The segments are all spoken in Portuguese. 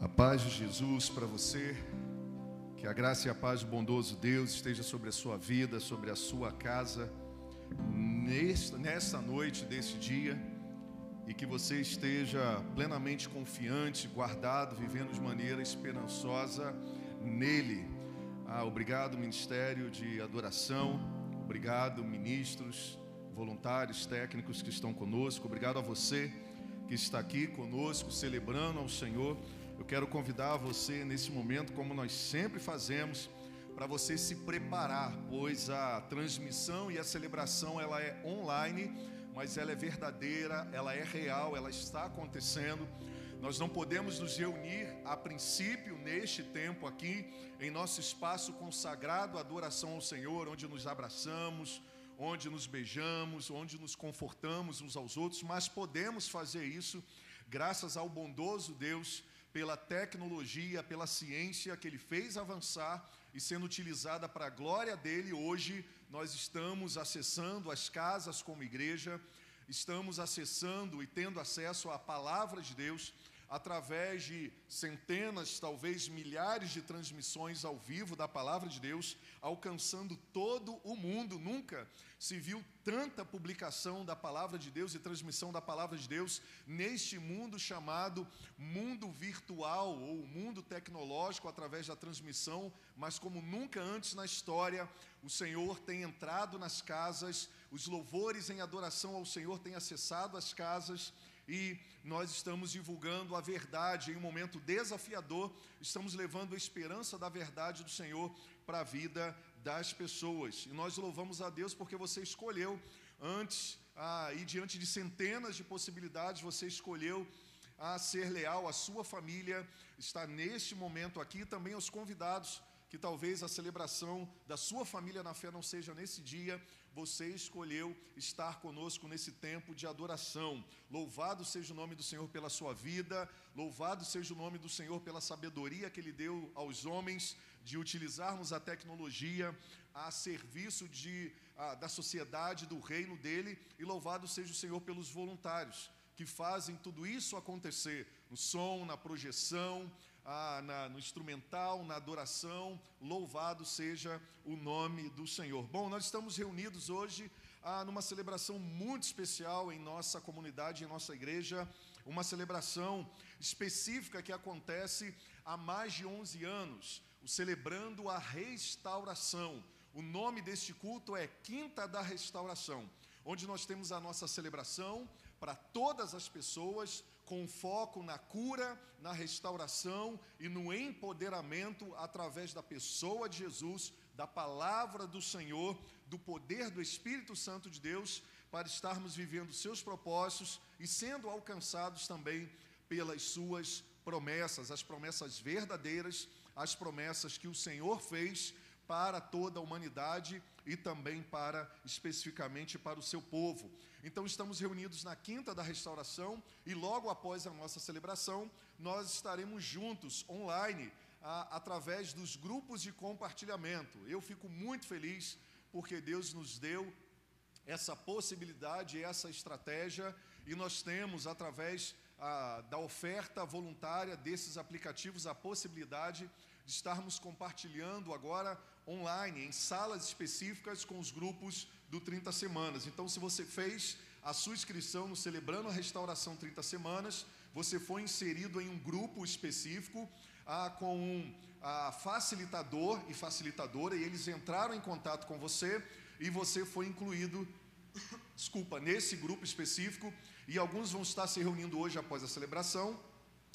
A paz de Jesus para você, que a graça e a paz do bondoso Deus esteja sobre a sua vida, sobre a sua casa, nesta, noite desse dia, e que você esteja plenamente confiante, guardado, vivendo de maneira esperançosa nele. Ah, obrigado, Ministério de Adoração, obrigado, ministros, voluntários, técnicos que estão conosco, obrigado a você que está aqui conosco, celebrando ao Senhor. Eu quero convidar você nesse momento, como nós sempre fazemos, para você se preparar, pois a transmissão e a celebração ela é online, mas ela é verdadeira, ela é real, ela está acontecendo. Nós não podemos nos reunir a princípio neste tempo aqui em nosso espaço consagrado à adoração ao Senhor, onde nos abraçamos, onde nos beijamos, onde nos confortamos uns aos outros, mas podemos fazer isso graças ao bondoso Deus pela tecnologia, pela ciência que ele fez avançar e sendo utilizada para a glória dele, hoje nós estamos acessando as casas como igreja, estamos acessando e tendo acesso à palavra de Deus através de centenas, talvez milhares de transmissões ao vivo da palavra de Deus, alcançando todo o mundo. Nunca se viu tanta publicação da palavra de Deus e transmissão da palavra de Deus neste mundo chamado mundo virtual ou mundo tecnológico através da transmissão, mas como nunca antes na história, o Senhor tem entrado nas casas, os louvores em adoração ao Senhor têm acessado as casas e nós estamos divulgando a verdade em um momento desafiador, estamos levando a esperança da verdade do Senhor para a vida das pessoas. E nós louvamos a Deus porque você escolheu. Antes, ah, e diante de centenas de possibilidades, você escolheu a ser leal à sua família, está neste momento aqui, também aos convidados que talvez a celebração da sua família na fé não seja nesse dia, você escolheu estar conosco nesse tempo de adoração. Louvado seja o nome do Senhor pela sua vida, louvado seja o nome do Senhor pela sabedoria que Ele deu aos homens de utilizarmos a tecnologia a serviço de, a, da sociedade, do reino dele, e louvado seja o Senhor pelos voluntários que fazem tudo isso acontecer no som, na projeção, ah, na, no instrumental, na adoração, louvado seja o nome do Senhor. Bom, nós estamos reunidos hoje ah, numa celebração muito especial em nossa comunidade, em nossa igreja, uma celebração específica que acontece há mais de 11 anos, o celebrando a restauração. O nome deste culto é Quinta da Restauração, onde nós temos a nossa celebração para todas as pessoas, com foco na cura, na restauração e no empoderamento através da pessoa de Jesus, da palavra do Senhor, do poder do Espírito Santo de Deus, para estarmos vivendo seus propósitos e sendo alcançados também pelas suas promessas, as promessas verdadeiras, as promessas que o Senhor fez para toda a humanidade e também para especificamente para o seu povo. Então estamos reunidos na quinta da restauração e logo após a nossa celebração, nós estaremos juntos online a, através dos grupos de compartilhamento. Eu fico muito feliz porque Deus nos deu essa possibilidade, essa estratégia e nós temos através a, da oferta voluntária desses aplicativos a possibilidade de estarmos compartilhando agora online, em salas específicas com os grupos do 30 Semanas. Então, se você fez a sua inscrição no Celebrando a Restauração 30 Semanas, você foi inserido em um grupo específico ah, com um ah, facilitador e facilitadora, e eles entraram em contato com você e você foi incluído, desculpa, nesse grupo específico, e alguns vão estar se reunindo hoje após a celebração,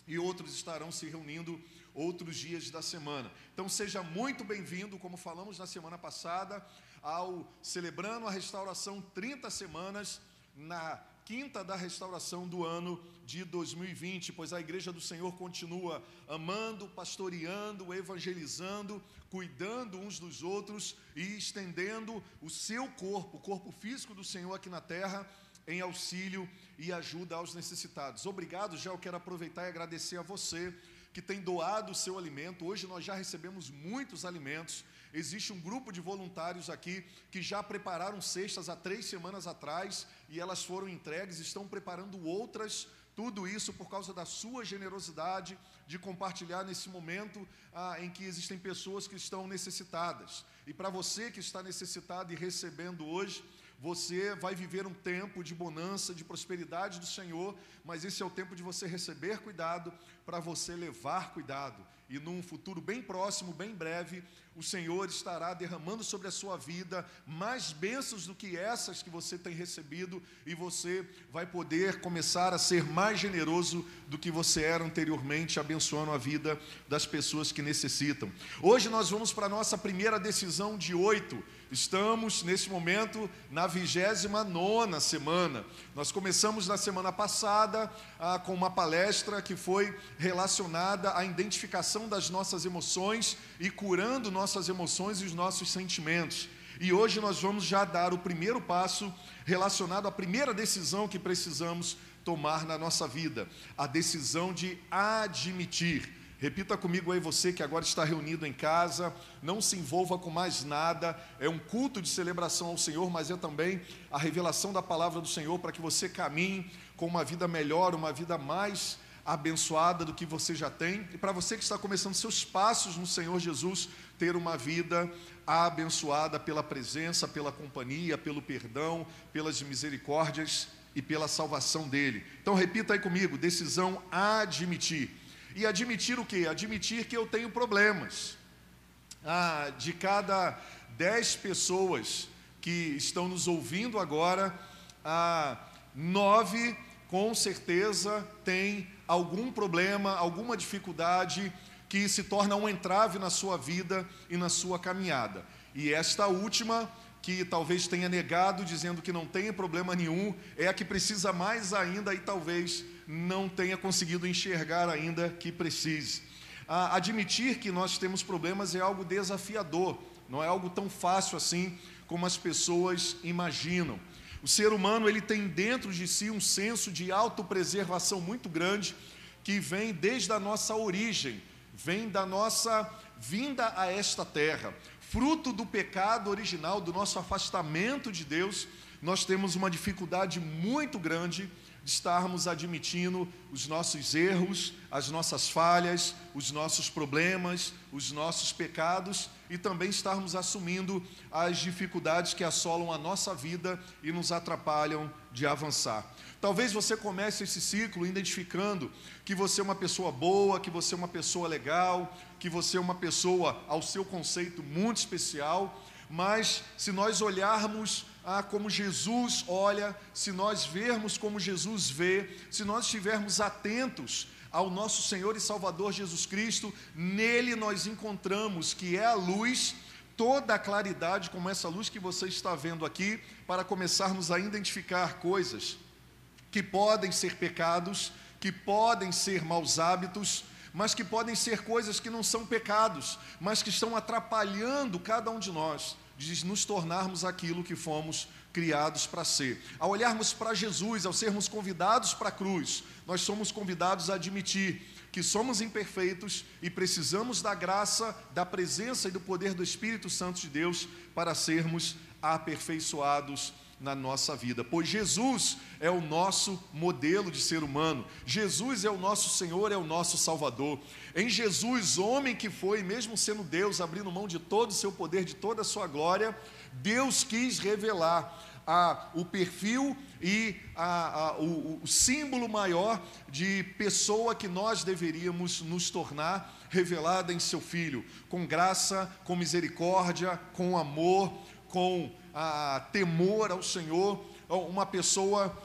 e outros estarão se reunindo outros dias da semana. Então seja muito bem-vindo, como falamos na semana passada, ao celebrando a restauração 30 semanas na quinta da restauração do ano de 2020, pois a igreja do Senhor continua amando, pastoreando, evangelizando, cuidando uns dos outros e estendendo o seu corpo, o corpo físico do Senhor aqui na terra, em auxílio e ajuda aos necessitados. Obrigado, já eu quero aproveitar e agradecer a você que tem doado o seu alimento. Hoje nós já recebemos muitos alimentos Existe um grupo de voluntários aqui que já prepararam cestas há três semanas atrás e elas foram entregues, estão preparando outras. Tudo isso por causa da sua generosidade de compartilhar nesse momento ah, em que existem pessoas que estão necessitadas. E para você que está necessitado e recebendo hoje, você vai viver um tempo de bonança, de prosperidade do Senhor, mas esse é o tempo de você receber cuidado para você levar cuidado. E num futuro bem próximo, bem breve, o Senhor estará derramando sobre a sua vida mais bênçãos do que essas que você tem recebido, e você vai poder começar a ser mais generoso do que você era anteriormente, abençoando a vida das pessoas que necessitam. Hoje nós vamos para a nossa primeira decisão de oito. Estamos nesse momento na vigésima nona semana. Nós começamos na semana passada ah, com uma palestra que foi relacionada à identificação das nossas emoções e curando nossas emoções e os nossos sentimentos. E hoje nós vamos já dar o primeiro passo relacionado à primeira decisão que precisamos tomar na nossa vida, a decisão de admitir. Repita comigo aí você que agora está reunido em casa, não se envolva com mais nada. É um culto de celebração ao Senhor, mas é também a revelação da palavra do Senhor para que você caminhe com uma vida melhor, uma vida mais abençoada do que você já tem. E para você que está começando seus passos no Senhor Jesus, ter uma vida abençoada pela presença, pela companhia, pelo perdão, pelas misericórdias e pela salvação dele. Então repita aí comigo: decisão admitir. E admitir o que? Admitir que eu tenho problemas. Ah, de cada dez pessoas que estão nos ouvindo agora, ah, nove com certeza tem algum problema, alguma dificuldade que se torna um entrave na sua vida e na sua caminhada. E esta última, que talvez tenha negado, dizendo que não tem problema nenhum, é a que precisa mais ainda e talvez não tenha conseguido enxergar ainda que precise. Ah, admitir que nós temos problemas é algo desafiador, não é algo tão fácil assim como as pessoas imaginam. O ser humano ele tem dentro de si um senso de autopreservação muito grande que vem desde a nossa origem, vem da nossa vinda a esta terra. Fruto do pecado original, do nosso afastamento de Deus, nós temos uma dificuldade muito grande de estarmos admitindo os nossos erros, as nossas falhas, os nossos problemas, os nossos pecados e também estarmos assumindo as dificuldades que assolam a nossa vida e nos atrapalham de avançar. Talvez você comece esse ciclo identificando que você é uma pessoa boa, que você é uma pessoa legal, que você é uma pessoa, ao seu conceito, muito especial, mas se nós olharmos ah, como Jesus olha, se nós vermos como Jesus vê, se nós estivermos atentos ao nosso Senhor e Salvador Jesus Cristo, nele nós encontramos que é a luz, toda a claridade, como essa luz que você está vendo aqui, para começarmos a identificar coisas que podem ser pecados, que podem ser maus hábitos, mas que podem ser coisas que não são pecados, mas que estão atrapalhando cada um de nós de nos tornarmos aquilo que fomos criados para ser. Ao olharmos para Jesus, ao sermos convidados para a cruz, nós somos convidados a admitir que somos imperfeitos e precisamos da graça, da presença e do poder do Espírito Santo de Deus para sermos aperfeiçoados na nossa vida, pois Jesus é o nosso modelo de ser humano, Jesus é o nosso Senhor, é o nosso Salvador. Em Jesus, homem que foi, mesmo sendo Deus, abrindo mão de todo o seu poder, de toda a sua glória, Deus quis revelar a, o perfil e a, a, o, o símbolo maior de pessoa que nós deveríamos nos tornar, revelada em seu Filho, com graça, com misericórdia, com amor, com a temor ao Senhor, uma pessoa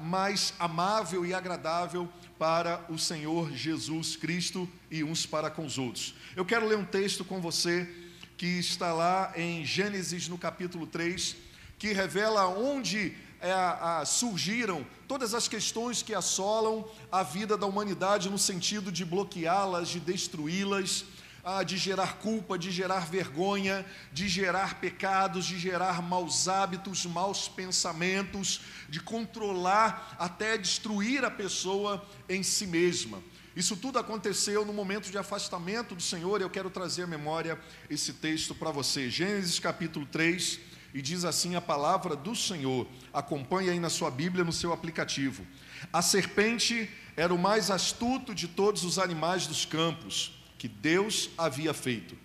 mais amável e agradável para o Senhor Jesus Cristo e uns para com os outros. Eu quero ler um texto com você que está lá em Gênesis no capítulo 3, que revela onde é, a, surgiram todas as questões que assolam a vida da humanidade no sentido de bloqueá-las, de destruí-las ah, de gerar culpa, de gerar vergonha, de gerar pecados, de gerar maus hábitos, maus pensamentos, de controlar até destruir a pessoa em si mesma. Isso tudo aconteceu no momento de afastamento do Senhor, e eu quero trazer à memória esse texto para você. Gênesis capítulo 3, e diz assim a palavra do Senhor. Acompanhe aí na sua Bíblia, no seu aplicativo. A serpente era o mais astuto de todos os animais dos campos que Deus havia feito.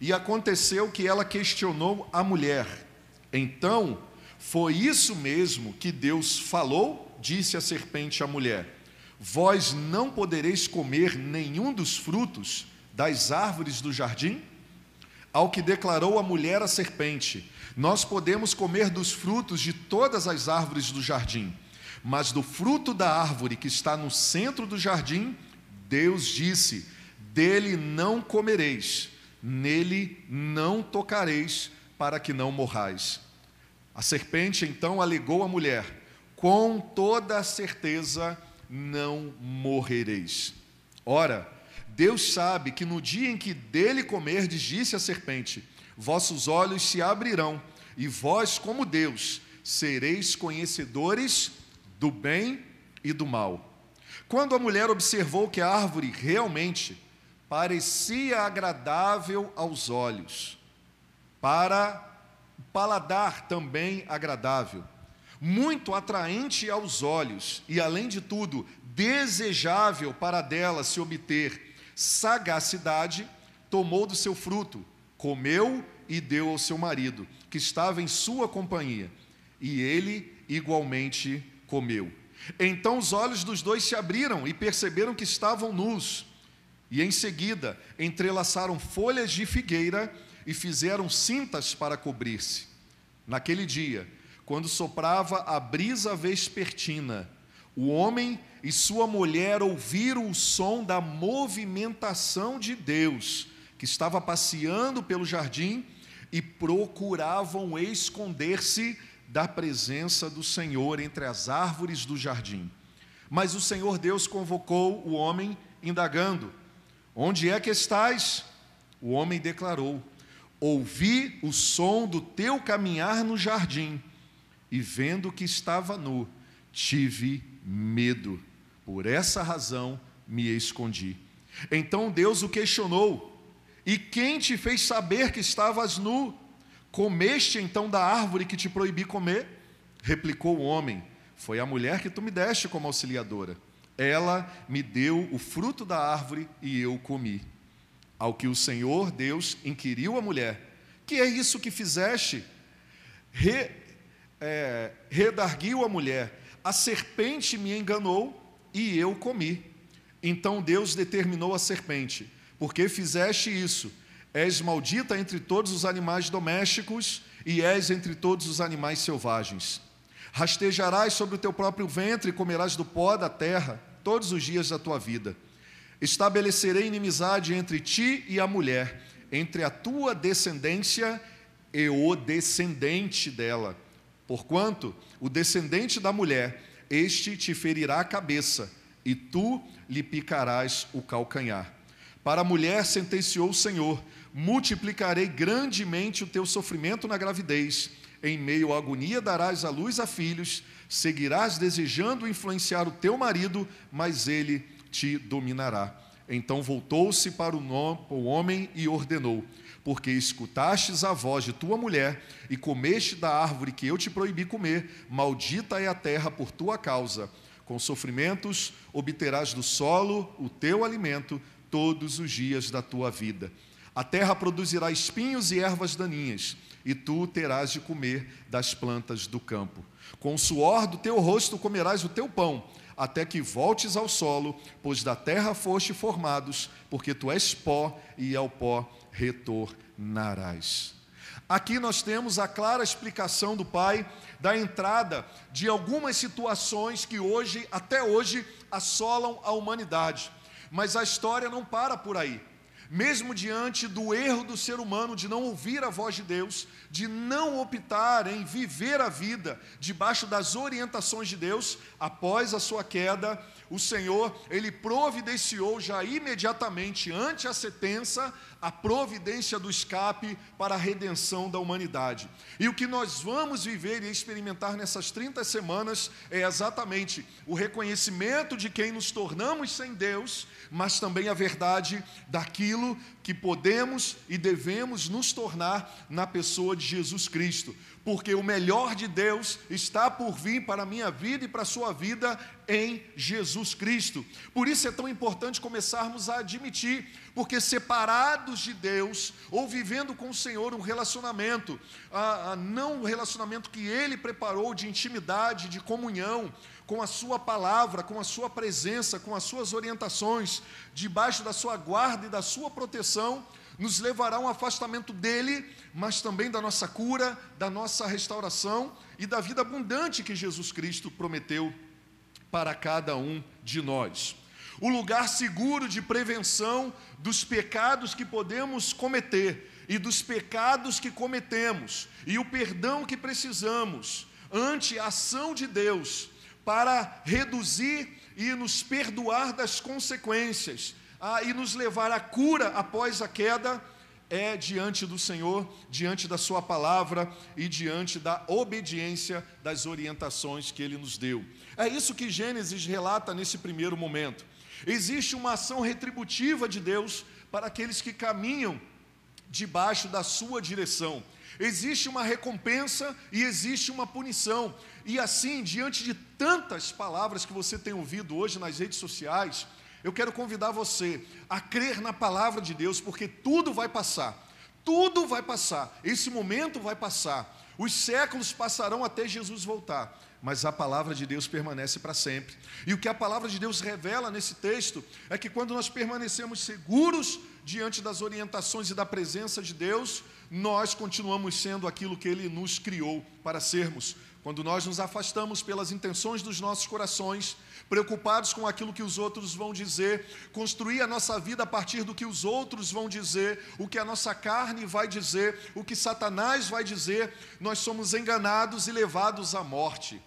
E aconteceu que ela questionou a mulher. Então, foi isso mesmo que Deus falou? Disse a serpente à mulher: Vós não podereis comer nenhum dos frutos das árvores do jardim? Ao que declarou a mulher à serpente: Nós podemos comer dos frutos de todas as árvores do jardim, mas do fruto da árvore que está no centro do jardim, Deus disse: Dele não comereis, nele não tocareis, para que não morrais. A serpente então alegou à mulher: Com toda certeza não morrereis. Ora, Deus sabe que no dia em que dele comerdes, disse a serpente: Vossos olhos se abrirão, e vós, como Deus, sereis conhecedores do bem e do mal. Quando a mulher observou que a árvore realmente parecia agradável aos olhos, para o paladar também agradável, muito atraente aos olhos e, além de tudo, desejável para dela se obter sagacidade, tomou do seu fruto, comeu e deu ao seu marido, que estava em sua companhia, e ele igualmente comeu. Então os olhos dos dois se abriram e perceberam que estavam nus, e em seguida entrelaçaram folhas de figueira e fizeram cintas para cobrir-se. Naquele dia, quando soprava a brisa vespertina, o homem e sua mulher ouviram o som da movimentação de Deus, que estava passeando pelo jardim e procuravam esconder-se da presença do Senhor entre as árvores do jardim. Mas o Senhor Deus convocou o homem, indagando: Onde é que estás? O homem declarou: Ouvi o som do teu caminhar no jardim e vendo que estava nu, tive medo. Por essa razão me escondi. Então Deus o questionou: E quem te fez saber que estavas nu? Comeste então da árvore que te proibi comer? Replicou o homem: Foi a mulher que tu me deste como auxiliadora. Ela me deu o fruto da árvore e eu comi. Ao que o Senhor Deus inquiriu a mulher: Que é isso que fizeste? Re é, redarguiu a mulher: A serpente me enganou e eu comi. Então Deus determinou à serpente: Porque fizeste isso? És maldita entre todos os animais domésticos e és entre todos os animais selvagens. Rastejarás sobre o teu próprio ventre e comerás do pó da terra todos os dias da tua vida. Estabelecerei inimizade entre ti e a mulher, entre a tua descendência e o descendente dela Porquanto o descendente da mulher, este te ferirá a cabeça, e tu lhe picarás o calcanhar. Para a mulher sentenciou o Senhor: multiplicarei grandemente o teu sofrimento na gravidez, em meio à agonia darás à luz a filhos, seguirás desejando influenciar o teu marido, mas ele te dominará. Então voltou-se para o homem e ordenou: porque escutastes a voz de tua mulher e comeste da árvore que eu te proibi comer, maldita é a terra por tua causa. Com sofrimentos obterás do solo o teu alimento todos os dias da tua vida. A terra produzirá espinhos e ervas daninhas, e tu terás de comer das plantas do campo. Com o suor do teu rosto comerás o teu pão, até que voltes ao solo, pois da terra foste formados, porque tu és pó e ao pó retornarás. Aqui nós temos a clara explicação do Pai da entrada de algumas situações que hoje, até hoje, assolam a humanidade. Mas a história não para por aí. mesmo diante do erro do ser humano de não ouvir a voz de Deus, de não optar em viver a vida debaixo das orientações de Deus, após a sua queda, o Senhor, ele providenciou já imediatamente, ante a sentença, a providência do escape para a redenção da humanidade. E o que nós vamos viver e experimentar nessas 30 semanas é exatamente o reconhecimento de quem nos tornamos sem Deus, mas também a verdade daquilo que podemos e devemos nos tornar na pessoa de Jesus Cristo porque o melhor de Deus está por vir para a minha vida e para a sua vida em Jesus Cristo. Por isso é tão importante começarmos a admitir, porque separados de Deus, ou vivendo com o Senhor um relacionamento, ah, não um relacionamento que Ele preparou de intimidade, de comunhão, com a Sua palavra, com a Sua presença, com as Suas orientações, debaixo da Sua guarda e da Sua proteção, nos levará a um afastamento dele, mas também da nossa cura, da nossa restauração e da vida abundante que Jesus Cristo prometeu para cada um de nós. O lugar seguro de prevenção dos pecados que podemos cometer e dos pecados que cometemos e o perdão que precisamos ante a ação de Deus para reduzir e nos perdoar das consequências ah, e nos levar à cura após a queda é diante do Senhor, diante da Sua palavra e diante da obediência das orientações que Ele nos deu. É isso que Gênesis relata nesse primeiro momento. Existe uma ação retributiva de Deus para aqueles que caminham debaixo da Sua direção. Existe uma recompensa e existe uma punição. E assim, diante de tantas palavras que você tem ouvido hoje nas redes sociais, eu quero convidar você a crer na palavra de Deus, porque tudo vai passar. Tudo vai passar. Esse momento vai passar. Os séculos passarão até Jesus voltar, mas a palavra de Deus permanece para sempre. E o que a palavra de Deus revela nesse texto é que quando nós permanecemos seguros diante das orientações e da presença de Deus, nós continuamos sendo aquilo que Ele nos criou para sermos. Quando nós nos afastamos pelas intenções dos nossos corações, preocupados com aquilo que os outros vão dizer, construir a nossa vida a partir do que os outros vão dizer, o que a nossa carne vai dizer, o que Satanás vai dizer, nós somos enganados e levados à morte.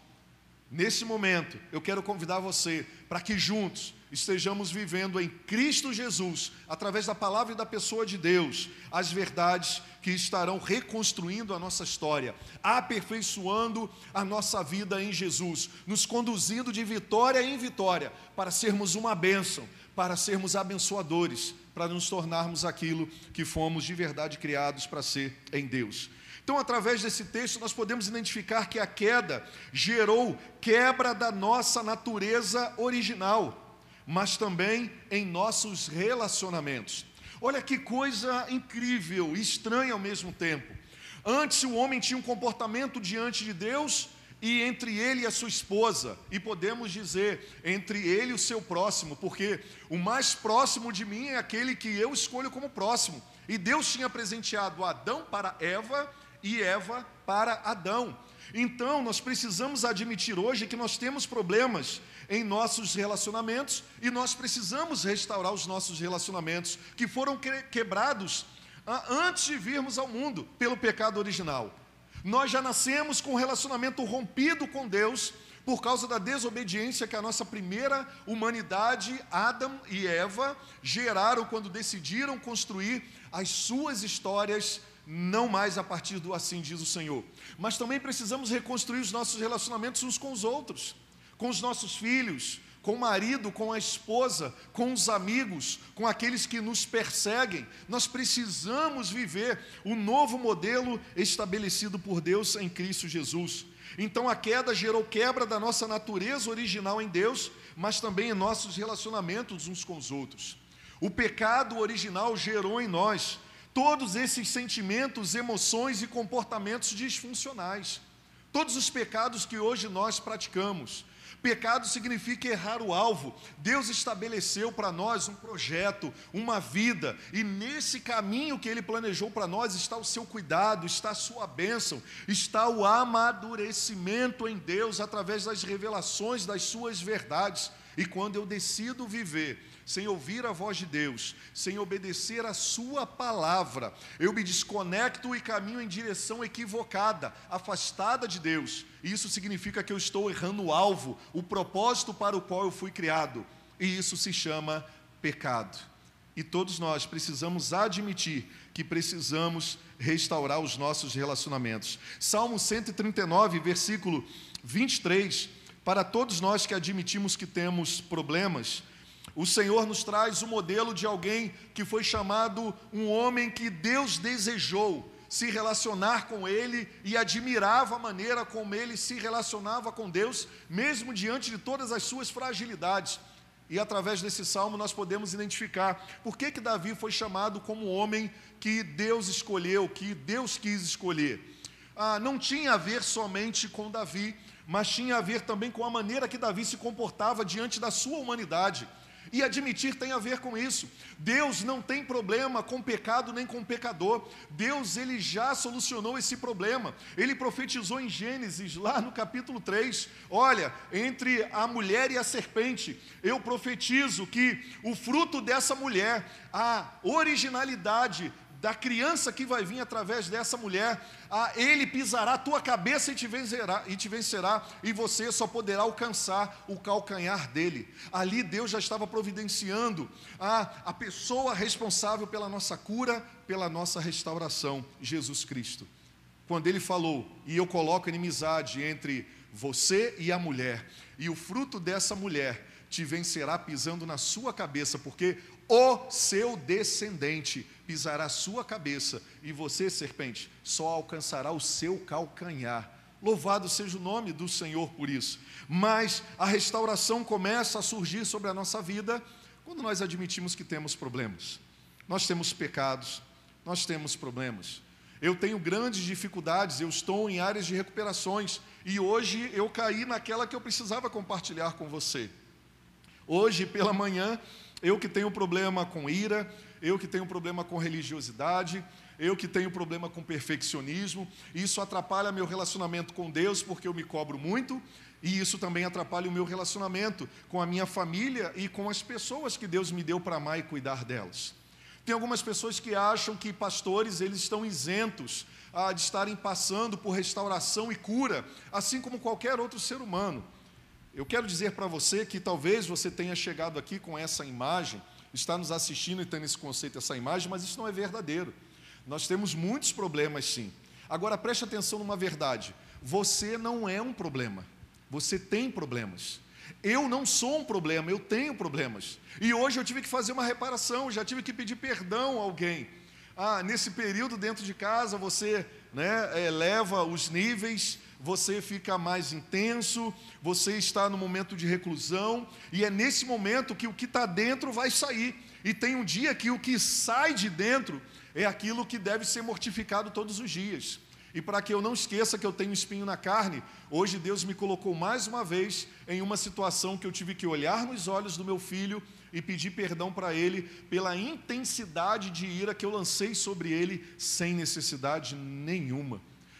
Nesse momento, eu quero convidar você para que juntos estejamos vivendo em Cristo Jesus, através da palavra e da pessoa de Deus, as verdades que estarão reconstruindo a nossa história, aperfeiçoando a nossa vida em Jesus, nos conduzindo de vitória em vitória, para sermos uma bênção, para sermos abençoadores, para nos tornarmos aquilo que fomos de verdade criados para ser em Deus. Então, através desse texto, nós podemos identificar que a queda gerou quebra da nossa natureza original mas também em nossos relacionamentos. Olha que coisa incrível, estranha ao mesmo tempo. Antes o homem tinha um comportamento diante de Deus e entre ele e a sua esposa, e podemos dizer entre ele e o seu próximo, porque o mais próximo de mim é aquele que eu escolho como próximo. E Deus tinha presenteado Adão para Eva e Eva para Adão. Então, nós precisamos admitir hoje que nós temos problemas em nossos relacionamentos e nós precisamos restaurar os nossos relacionamentos que foram quebrados antes de virmos ao mundo pelo pecado original. Nós já nascemos com um relacionamento rompido com Deus por causa da desobediência que a nossa primeira humanidade, Adão e Eva, geraram quando decidiram construir as suas histórias não mais a partir do assim diz o Senhor. Mas também precisamos reconstruir os nossos relacionamentos uns com os outros com os nossos filhos, com o marido, com a esposa, com os amigos, com aqueles que nos perseguem. Nós precisamos viver o novo modelo estabelecido por Deus em Cristo Jesus. Então a queda gerou quebra da nossa natureza original em Deus, mas também em nossos relacionamentos uns com os outros. O pecado original gerou em nós todos esses sentimentos, emoções e comportamentos disfuncionais. Todos os pecados que hoje nós praticamos, Pecado significa errar o alvo. Deus estabeleceu para nós um projeto, uma vida, e nesse caminho que Ele planejou para nós está o seu cuidado, está a sua bênção, está o amadurecimento em Deus através das revelações das suas verdades. E quando eu decido viver sem ouvir a voz de Deus, sem obedecer a Sua palavra, eu me desconecto e caminho em direção equivocada, afastada de Deus. Isso significa que eu estou errando o alvo, o propósito para o qual eu fui criado. E isso se chama pecado. E todos nós precisamos admitir que precisamos restaurar os nossos relacionamentos. Salmo 139, versículo 23, para todos nós que admitimos que temos problemas, o Senhor nos traz o modelo de alguém que foi chamado um homem que Deus desejou se relacionar com ele e admirava a maneira como ele se relacionava com Deus, mesmo diante de todas as suas fragilidades. E através desse salmo nós podemos identificar por que, que Davi foi chamado como homem que Deus escolheu, que Deus quis escolher. Ah, não tinha a ver somente com Davi, mas tinha a ver também com a maneira que Davi se comportava diante da sua humanidade. E admitir tem a ver com isso. Deus não tem problema com pecado nem com pecador. Deus ele já solucionou esse problema. Ele profetizou em Gênesis, lá no capítulo 3, olha, entre a mulher e a serpente, eu profetizo que o fruto dessa mulher, a originalidade da criança que vai vir através dessa mulher, ah, ele pisará a tua cabeça e te, vencerá, e te vencerá, e você só poderá alcançar o calcanhar dele. Ali Deus já estava providenciando a, a pessoa responsável pela nossa cura, pela nossa restauração, Jesus Cristo. Quando ele falou, e eu coloco inimizade entre você e a mulher, e o fruto dessa mulher te vencerá pisando na sua cabeça, porque o seu descendente pisará sua cabeça, e você, serpente, só alcançará o seu calcanhar. Louvado seja o nome do Senhor por isso. Mas a restauração começa a surgir sobre a nossa vida quando nós admitimos que temos problemas. Nós temos pecados, nós temos problemas. Eu tenho grandes dificuldades, eu estou em áreas de recuperações e hoje eu caí naquela que eu precisava compartilhar com você. Hoje pela manhã eu que tenho problema com ira, eu que tenho problema com religiosidade, eu que tenho problema com perfeccionismo, isso atrapalha meu relacionamento com Deus porque eu me cobro muito, e isso também atrapalha o meu relacionamento com a minha família e com as pessoas que Deus me deu para amar e cuidar delas. Tem algumas pessoas que acham que pastores eles estão isentos ah, de estarem passando por restauração e cura, assim como qualquer outro ser humano. Eu quero dizer para você que talvez você tenha chegado aqui com essa imagem, está nos assistindo e tendo esse conceito, essa imagem, mas isso não é verdadeiro. Nós temos muitos problemas, sim. Agora preste atenção numa verdade: você não é um problema, você tem problemas. Eu não sou um problema, eu tenho problemas. E hoje eu tive que fazer uma reparação, já tive que pedir perdão a alguém. Ah, nesse período dentro de casa você né, eleva os níveis você fica mais intenso, você está no momento de reclusão, e é nesse momento que o que está dentro vai sair. E tem um dia que o que sai de dentro é aquilo que deve ser mortificado todos os dias. E para que eu não esqueça que eu tenho espinho na carne, hoje Deus me colocou mais uma vez em uma situação que eu tive que olhar nos olhos do meu filho e pedir perdão para ele pela intensidade de ira que eu lancei sobre ele sem necessidade nenhuma.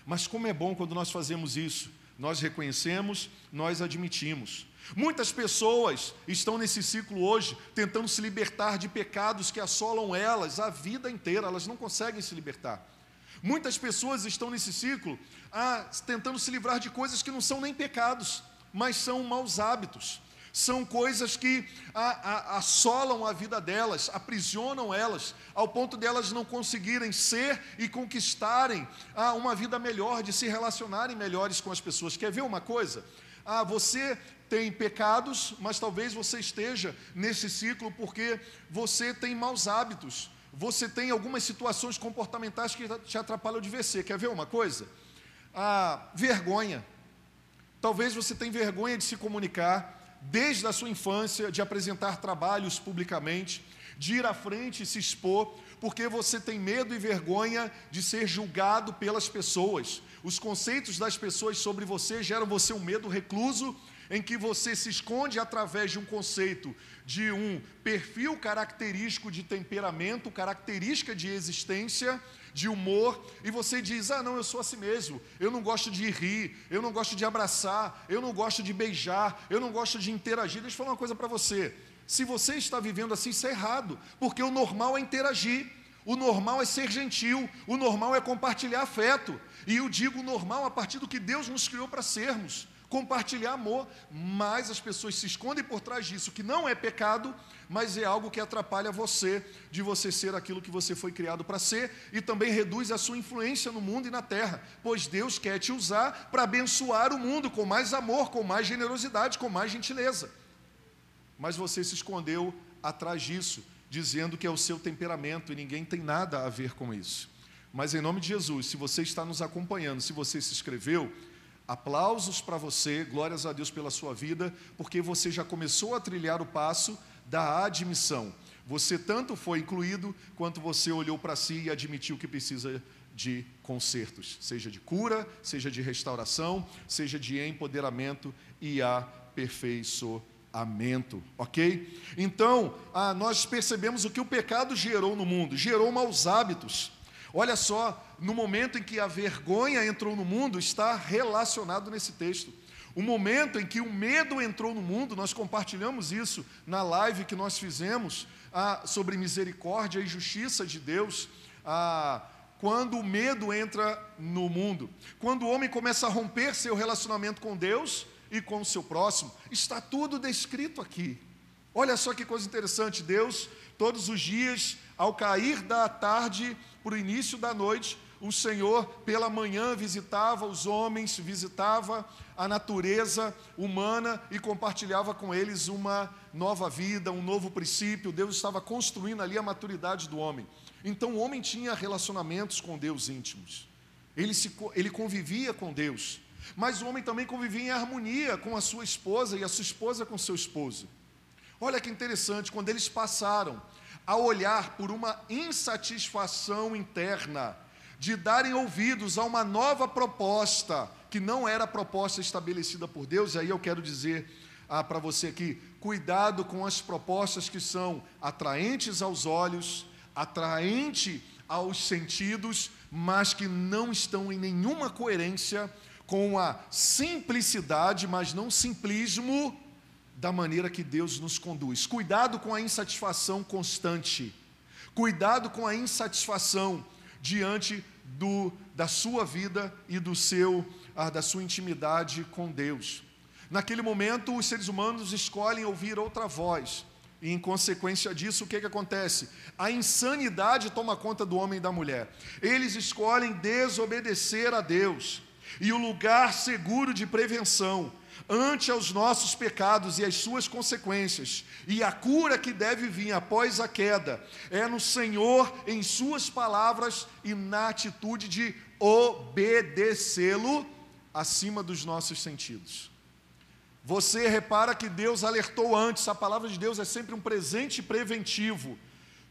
Mas como é bom quando nós fazemos isso, nós reconhecemos, nós admitimos. Muitas pessoas estão nesse ciclo hoje tentando se libertar de pecados que assolam elas a vida inteira, elas não conseguem se libertar. Muitas pessoas estão nesse ciclo ah, tentando se livrar de coisas que não são nem pecados, mas são maus hábitos são coisas que a, a, assolam a vida delas, aprisionam elas, ao ponto delas não conseguirem ser e conquistarem a, uma vida melhor, de se relacionarem melhores com as pessoas. Quer ver uma coisa? Ah, você tem pecados, mas talvez você esteja nesse ciclo porque você tem maus hábitos, você tem algumas situações comportamentais que te atrapalham de vencer. Quer ver uma coisa? Ah, vergonha. Talvez você tenha vergonha de se comunicar, desde a sua infância, de apresentar trabalhos publicamente, de ir à frente e se expor, porque você tem medo e vergonha de ser julgado pelas pessoas. Os conceitos das pessoas sobre você geram você um medo recluso em que você se esconde através de um conceito de um perfil característico de temperamento, característica de existência, de humor, e você diz: Ah, não, eu sou assim mesmo, eu não gosto de rir, eu não gosto de abraçar, eu não gosto de beijar, eu não gosto de interagir. Deixa eu falar uma coisa para você: se você está vivendo assim, isso é errado, porque o normal é interagir. O normal é ser gentil, o normal é compartilhar afeto. E eu digo normal a partir do que Deus nos criou para sermos compartilhar amor, mas as pessoas se escondem por trás disso, que não é pecado, mas é algo que atrapalha você de você ser aquilo que você foi criado para ser e também reduz a sua influência no mundo e na terra, pois Deus quer te usar para abençoar o mundo com mais amor, com mais generosidade, com mais gentileza. Mas você se escondeu atrás disso, dizendo que é o seu temperamento e ninguém tem nada a ver com isso. Mas em nome de Jesus, se você está nos acompanhando, se você se inscreveu, Aplausos para você, glórias a Deus pela sua vida, porque você já começou a trilhar o passo da admissão. Você tanto foi incluído, quanto você olhou para si e admitiu que precisa de consertos, seja de cura, seja de restauração, seja de empoderamento e aperfeiçoamento, ok? Então, ah, nós percebemos o que o pecado gerou no mundo: gerou maus hábitos. Olha só, no momento em que a vergonha entrou no mundo, está relacionado nesse texto. O momento em que o medo entrou no mundo, nós compartilhamos isso na live que nós fizemos ah, sobre misericórdia e justiça de Deus. Ah, quando o medo entra no mundo, quando o homem começa a romper seu relacionamento com Deus e com o seu próximo, está tudo descrito aqui. Olha só que coisa interessante: Deus, todos os dias, ao cair da tarde para o início da noite, o Senhor, pela manhã, visitava os homens, visitava a natureza humana e compartilhava com eles uma nova vida, um novo princípio. Deus estava construindo ali a maturidade do homem. Então, o homem tinha relacionamentos com Deus íntimos, ele, se, ele convivia com Deus, mas o homem também convivia em harmonia com a sua esposa e a sua esposa com seu esposo. Olha que interessante, quando eles passaram a olhar por uma insatisfação interna, de darem ouvidos a uma nova proposta, que não era a proposta estabelecida por Deus, e aí eu quero dizer ah, para você aqui: cuidado com as propostas que são atraentes aos olhos, atraente aos sentidos, mas que não estão em nenhuma coerência com a simplicidade, mas não simplismo da maneira que Deus nos conduz. Cuidado com a insatisfação constante. Cuidado com a insatisfação diante do, da sua vida e do seu, ah, da sua intimidade com Deus. Naquele momento, os seres humanos escolhem ouvir outra voz. E em consequência disso, o que, que acontece? A insanidade toma conta do homem e da mulher. Eles escolhem desobedecer a Deus. E o lugar seguro de prevenção ante aos nossos pecados e as suas consequências, e a cura que deve vir após a queda, é no Senhor, em Suas palavras e na atitude de obedecê-lo acima dos nossos sentidos. Você repara que Deus alertou antes, a palavra de Deus é sempre um presente preventivo,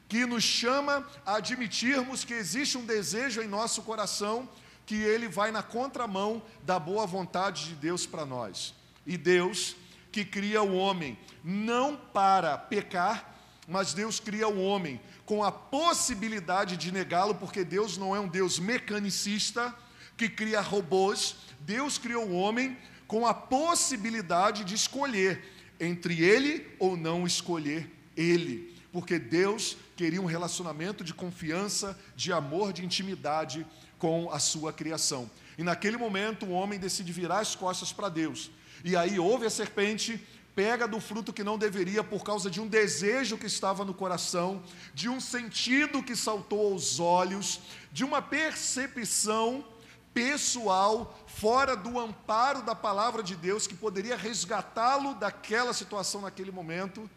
que nos chama a admitirmos que existe um desejo em nosso coração que ele vai na contramão da boa vontade de Deus para nós e Deus que cria o homem não para pecar, mas Deus cria o homem com a possibilidade de negá-lo, porque Deus não é um Deus mecanicista que cria robôs. Deus criou o homem com a possibilidade de escolher entre ele ou não escolher ele, porque Deus queria um relacionamento de confiança, de amor, de intimidade com a sua criação. E naquele momento o homem decide virar as costas para Deus e aí ouve a serpente, pega do fruto que não deveria por causa de um desejo que estava no coração, de um sentido que saltou aos olhos, de uma percepção pessoal fora do amparo da palavra de Deus que poderia resgatá-lo daquela situação naquele momento.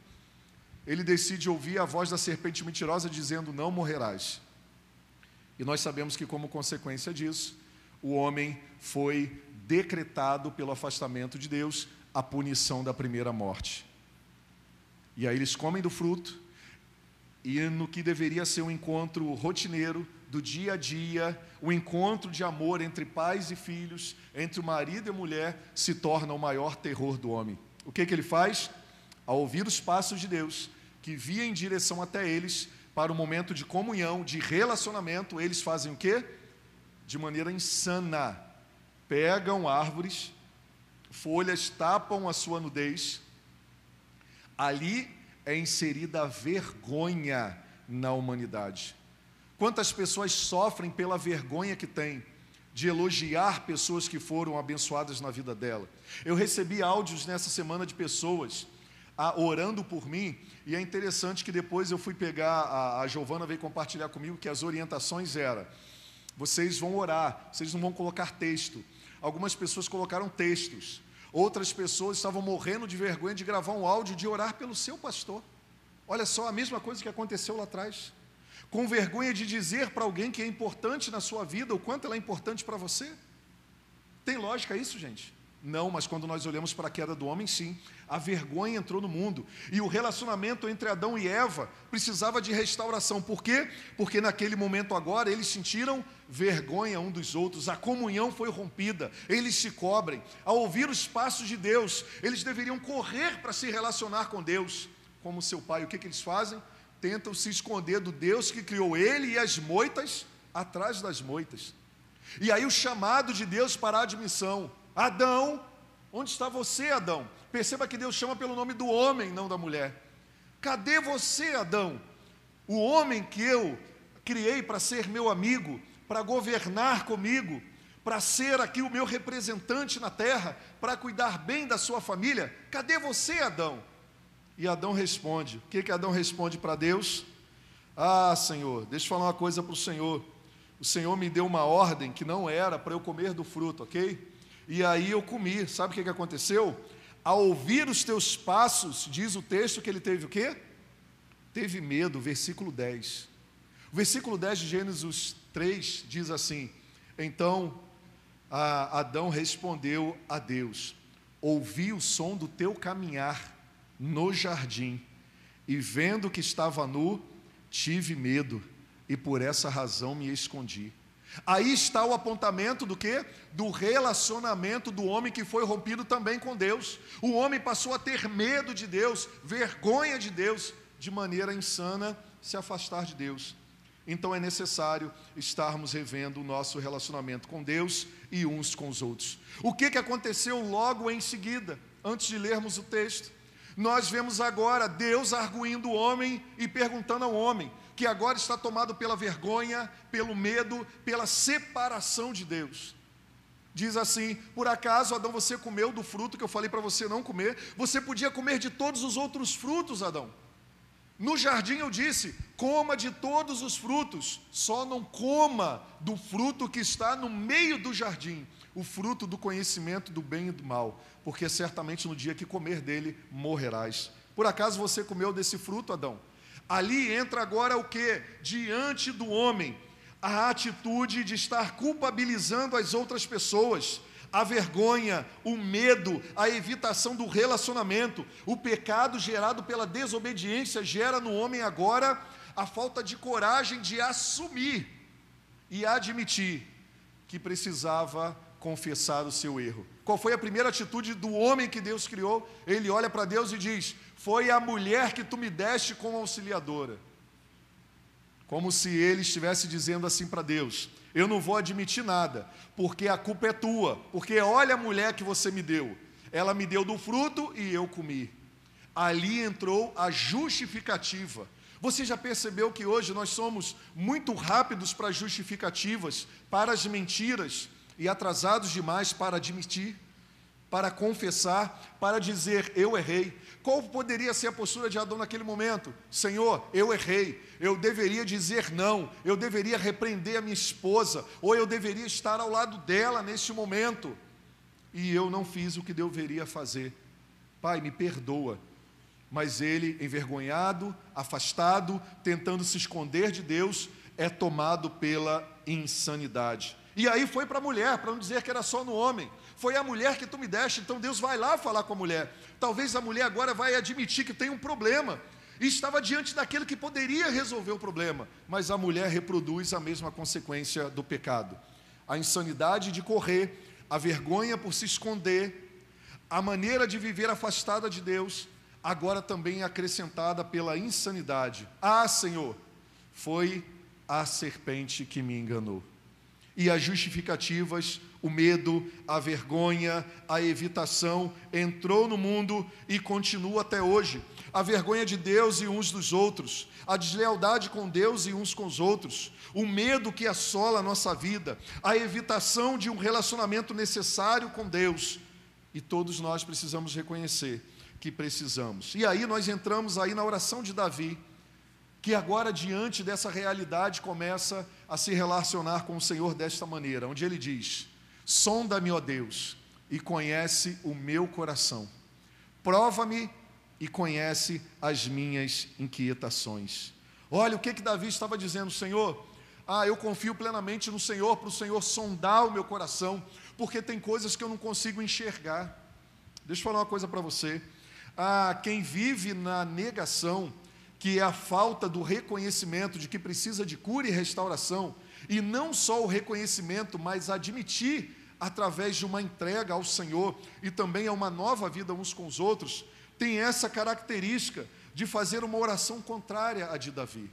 Ele decide ouvir a voz da serpente mentirosa dizendo: Não morrerás. E nós sabemos que, como consequência disso, o homem foi decretado pelo afastamento de Deus a punição da primeira morte. E aí eles comem do fruto, e no que deveria ser um encontro rotineiro, do dia a dia, o encontro de amor entre pais e filhos, entre o marido e a mulher, se torna o maior terror do homem. O que, que ele faz? Ao ouvir os passos de Deus, que via em direção até eles, para o momento de comunhão, de relacionamento, eles fazem o quê? De maneira insana. Pegam árvores, folhas tapam a sua nudez. Ali é inserida a vergonha na humanidade. Quantas pessoas sofrem pela vergonha que têm de elogiar pessoas que foram abençoadas na vida dela. Eu recebi áudios nessa semana de pessoas ah, orando por mim, e é interessante que depois eu fui pegar, a, a Giovana veio compartilhar comigo que as orientações eram: vocês vão orar, vocês não vão colocar texto. Algumas pessoas colocaram textos, outras pessoas estavam morrendo de vergonha de gravar um áudio de orar pelo seu pastor. Olha só, a mesma coisa que aconteceu lá atrás. Com vergonha de dizer para alguém que é importante na sua vida, o quanto ela é importante para você. Tem lógica isso, gente? Não, mas quando nós olhamos para a queda do homem, sim. A vergonha entrou no mundo. E o relacionamento entre Adão e Eva precisava de restauração. Por quê? Porque naquele momento agora eles sentiram vergonha um dos outros. A comunhão foi rompida. Eles se cobrem. Ao ouvir os passos de Deus, eles deveriam correr para se relacionar com Deus como seu pai, o que, que eles fazem? Tentam se esconder do Deus que criou ele e as moitas atrás das moitas. E aí o chamado de Deus para a admissão: Adão, onde está você, Adão? Perceba que Deus chama pelo nome do homem, não da mulher. Cadê você, Adão? O homem que eu criei para ser meu amigo, para governar comigo, para ser aqui o meu representante na terra, para cuidar bem da sua família. Cadê você, Adão? E Adão responde: O que, que Adão responde para Deus? Ah, Senhor, deixa eu falar uma coisa para o Senhor. O Senhor me deu uma ordem que não era para eu comer do fruto, ok? E aí eu comi. Sabe o que, que aconteceu? Ao ouvir os teus passos, diz o texto que ele teve o quê? Teve medo, versículo 10. O versículo 10 de Gênesis 3 diz assim: Então Adão respondeu a Deus: Ouvi o som do teu caminhar no jardim, e vendo que estava nu, tive medo, e por essa razão me escondi. Aí está o apontamento do que? Do relacionamento do homem que foi rompido também com Deus. O homem passou a ter medo de Deus, vergonha de Deus, de maneira insana se afastar de Deus. Então é necessário estarmos revendo o nosso relacionamento com Deus e uns com os outros. O que, que aconteceu logo em seguida, antes de lermos o texto? Nós vemos agora Deus arguindo o homem e perguntando ao homem, que agora está tomado pela vergonha, pelo medo, pela separação de Deus. Diz assim: por acaso, Adão, você comeu do fruto que eu falei para você não comer? Você podia comer de todos os outros frutos, Adão. No jardim eu disse: coma de todos os frutos, só não coma do fruto que está no meio do jardim, o fruto do conhecimento do bem e do mal, porque certamente no dia que comer dele morrerás. Por acaso você comeu desse fruto, Adão? Ali entra agora o que? Diante do homem, a atitude de estar culpabilizando as outras pessoas, a vergonha, o medo, a evitação do relacionamento, o pecado gerado pela desobediência gera no homem agora a falta de coragem de assumir e admitir que precisava confessar o seu erro. Qual foi a primeira atitude do homem que Deus criou? Ele olha para Deus e diz: Foi a mulher que tu me deste como auxiliadora. Como se ele estivesse dizendo assim para Deus: Eu não vou admitir nada, porque a culpa é tua, porque olha a mulher que você me deu. Ela me deu do fruto e eu comi. Ali entrou a justificativa. Você já percebeu que hoje nós somos muito rápidos para justificativas, para as mentiras, e atrasados demais para admitir, para confessar, para dizer eu errei. Qual poderia ser a postura de Adão naquele momento? Senhor, eu errei, eu deveria dizer não, eu deveria repreender a minha esposa, ou eu deveria estar ao lado dela neste momento, e eu não fiz o que deveria fazer. Pai, me perdoa. Mas ele, envergonhado, afastado, tentando se esconder de Deus, é tomado pela insanidade. E aí foi para a mulher, para não dizer que era só no homem. Foi a mulher que tu me deste, então Deus vai lá falar com a mulher. Talvez a mulher agora vai admitir que tem um problema. e estava diante daquele que poderia resolver o problema, mas a mulher reproduz a mesma consequência do pecado: a insanidade de correr, a vergonha por se esconder, a maneira de viver afastada de Deus, agora também acrescentada pela insanidade. Ah, Senhor, foi a serpente que me enganou. E as justificativas, o medo, a vergonha, a evitação entrou no mundo e continua até hoje. A vergonha de Deus e uns dos outros, a deslealdade com Deus e uns com os outros, o medo que assola a nossa vida, a evitação de um relacionamento necessário com Deus. E todos nós precisamos reconhecer que precisamos. E aí nós entramos aí na oração de Davi, que agora diante dessa realidade começa a se relacionar com o Senhor desta maneira, onde ele diz: Sonda-me, ó Deus, e conhece o meu coração. Prova-me e conhece as minhas inquietações. Olha o que que Davi estava dizendo, Senhor. Ah, eu confio plenamente no Senhor para o Senhor sondar o meu coração, porque tem coisas que eu não consigo enxergar. Deixa eu falar uma coisa para você. Ah, quem vive na negação, que é a falta do reconhecimento de que precisa de cura e restauração, e não só o reconhecimento, mas admitir através de uma entrega ao Senhor e também a uma nova vida uns com os outros, tem essa característica de fazer uma oração contrária à de Davi.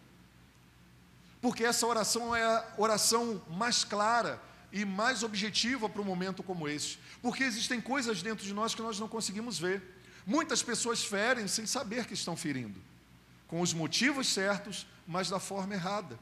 Porque essa oração é a oração mais clara e mais objetiva para um momento como esse. Porque existem coisas dentro de nós que nós não conseguimos ver. Muitas pessoas ferem sem saber que estão ferindo, com os motivos certos, mas da forma errada.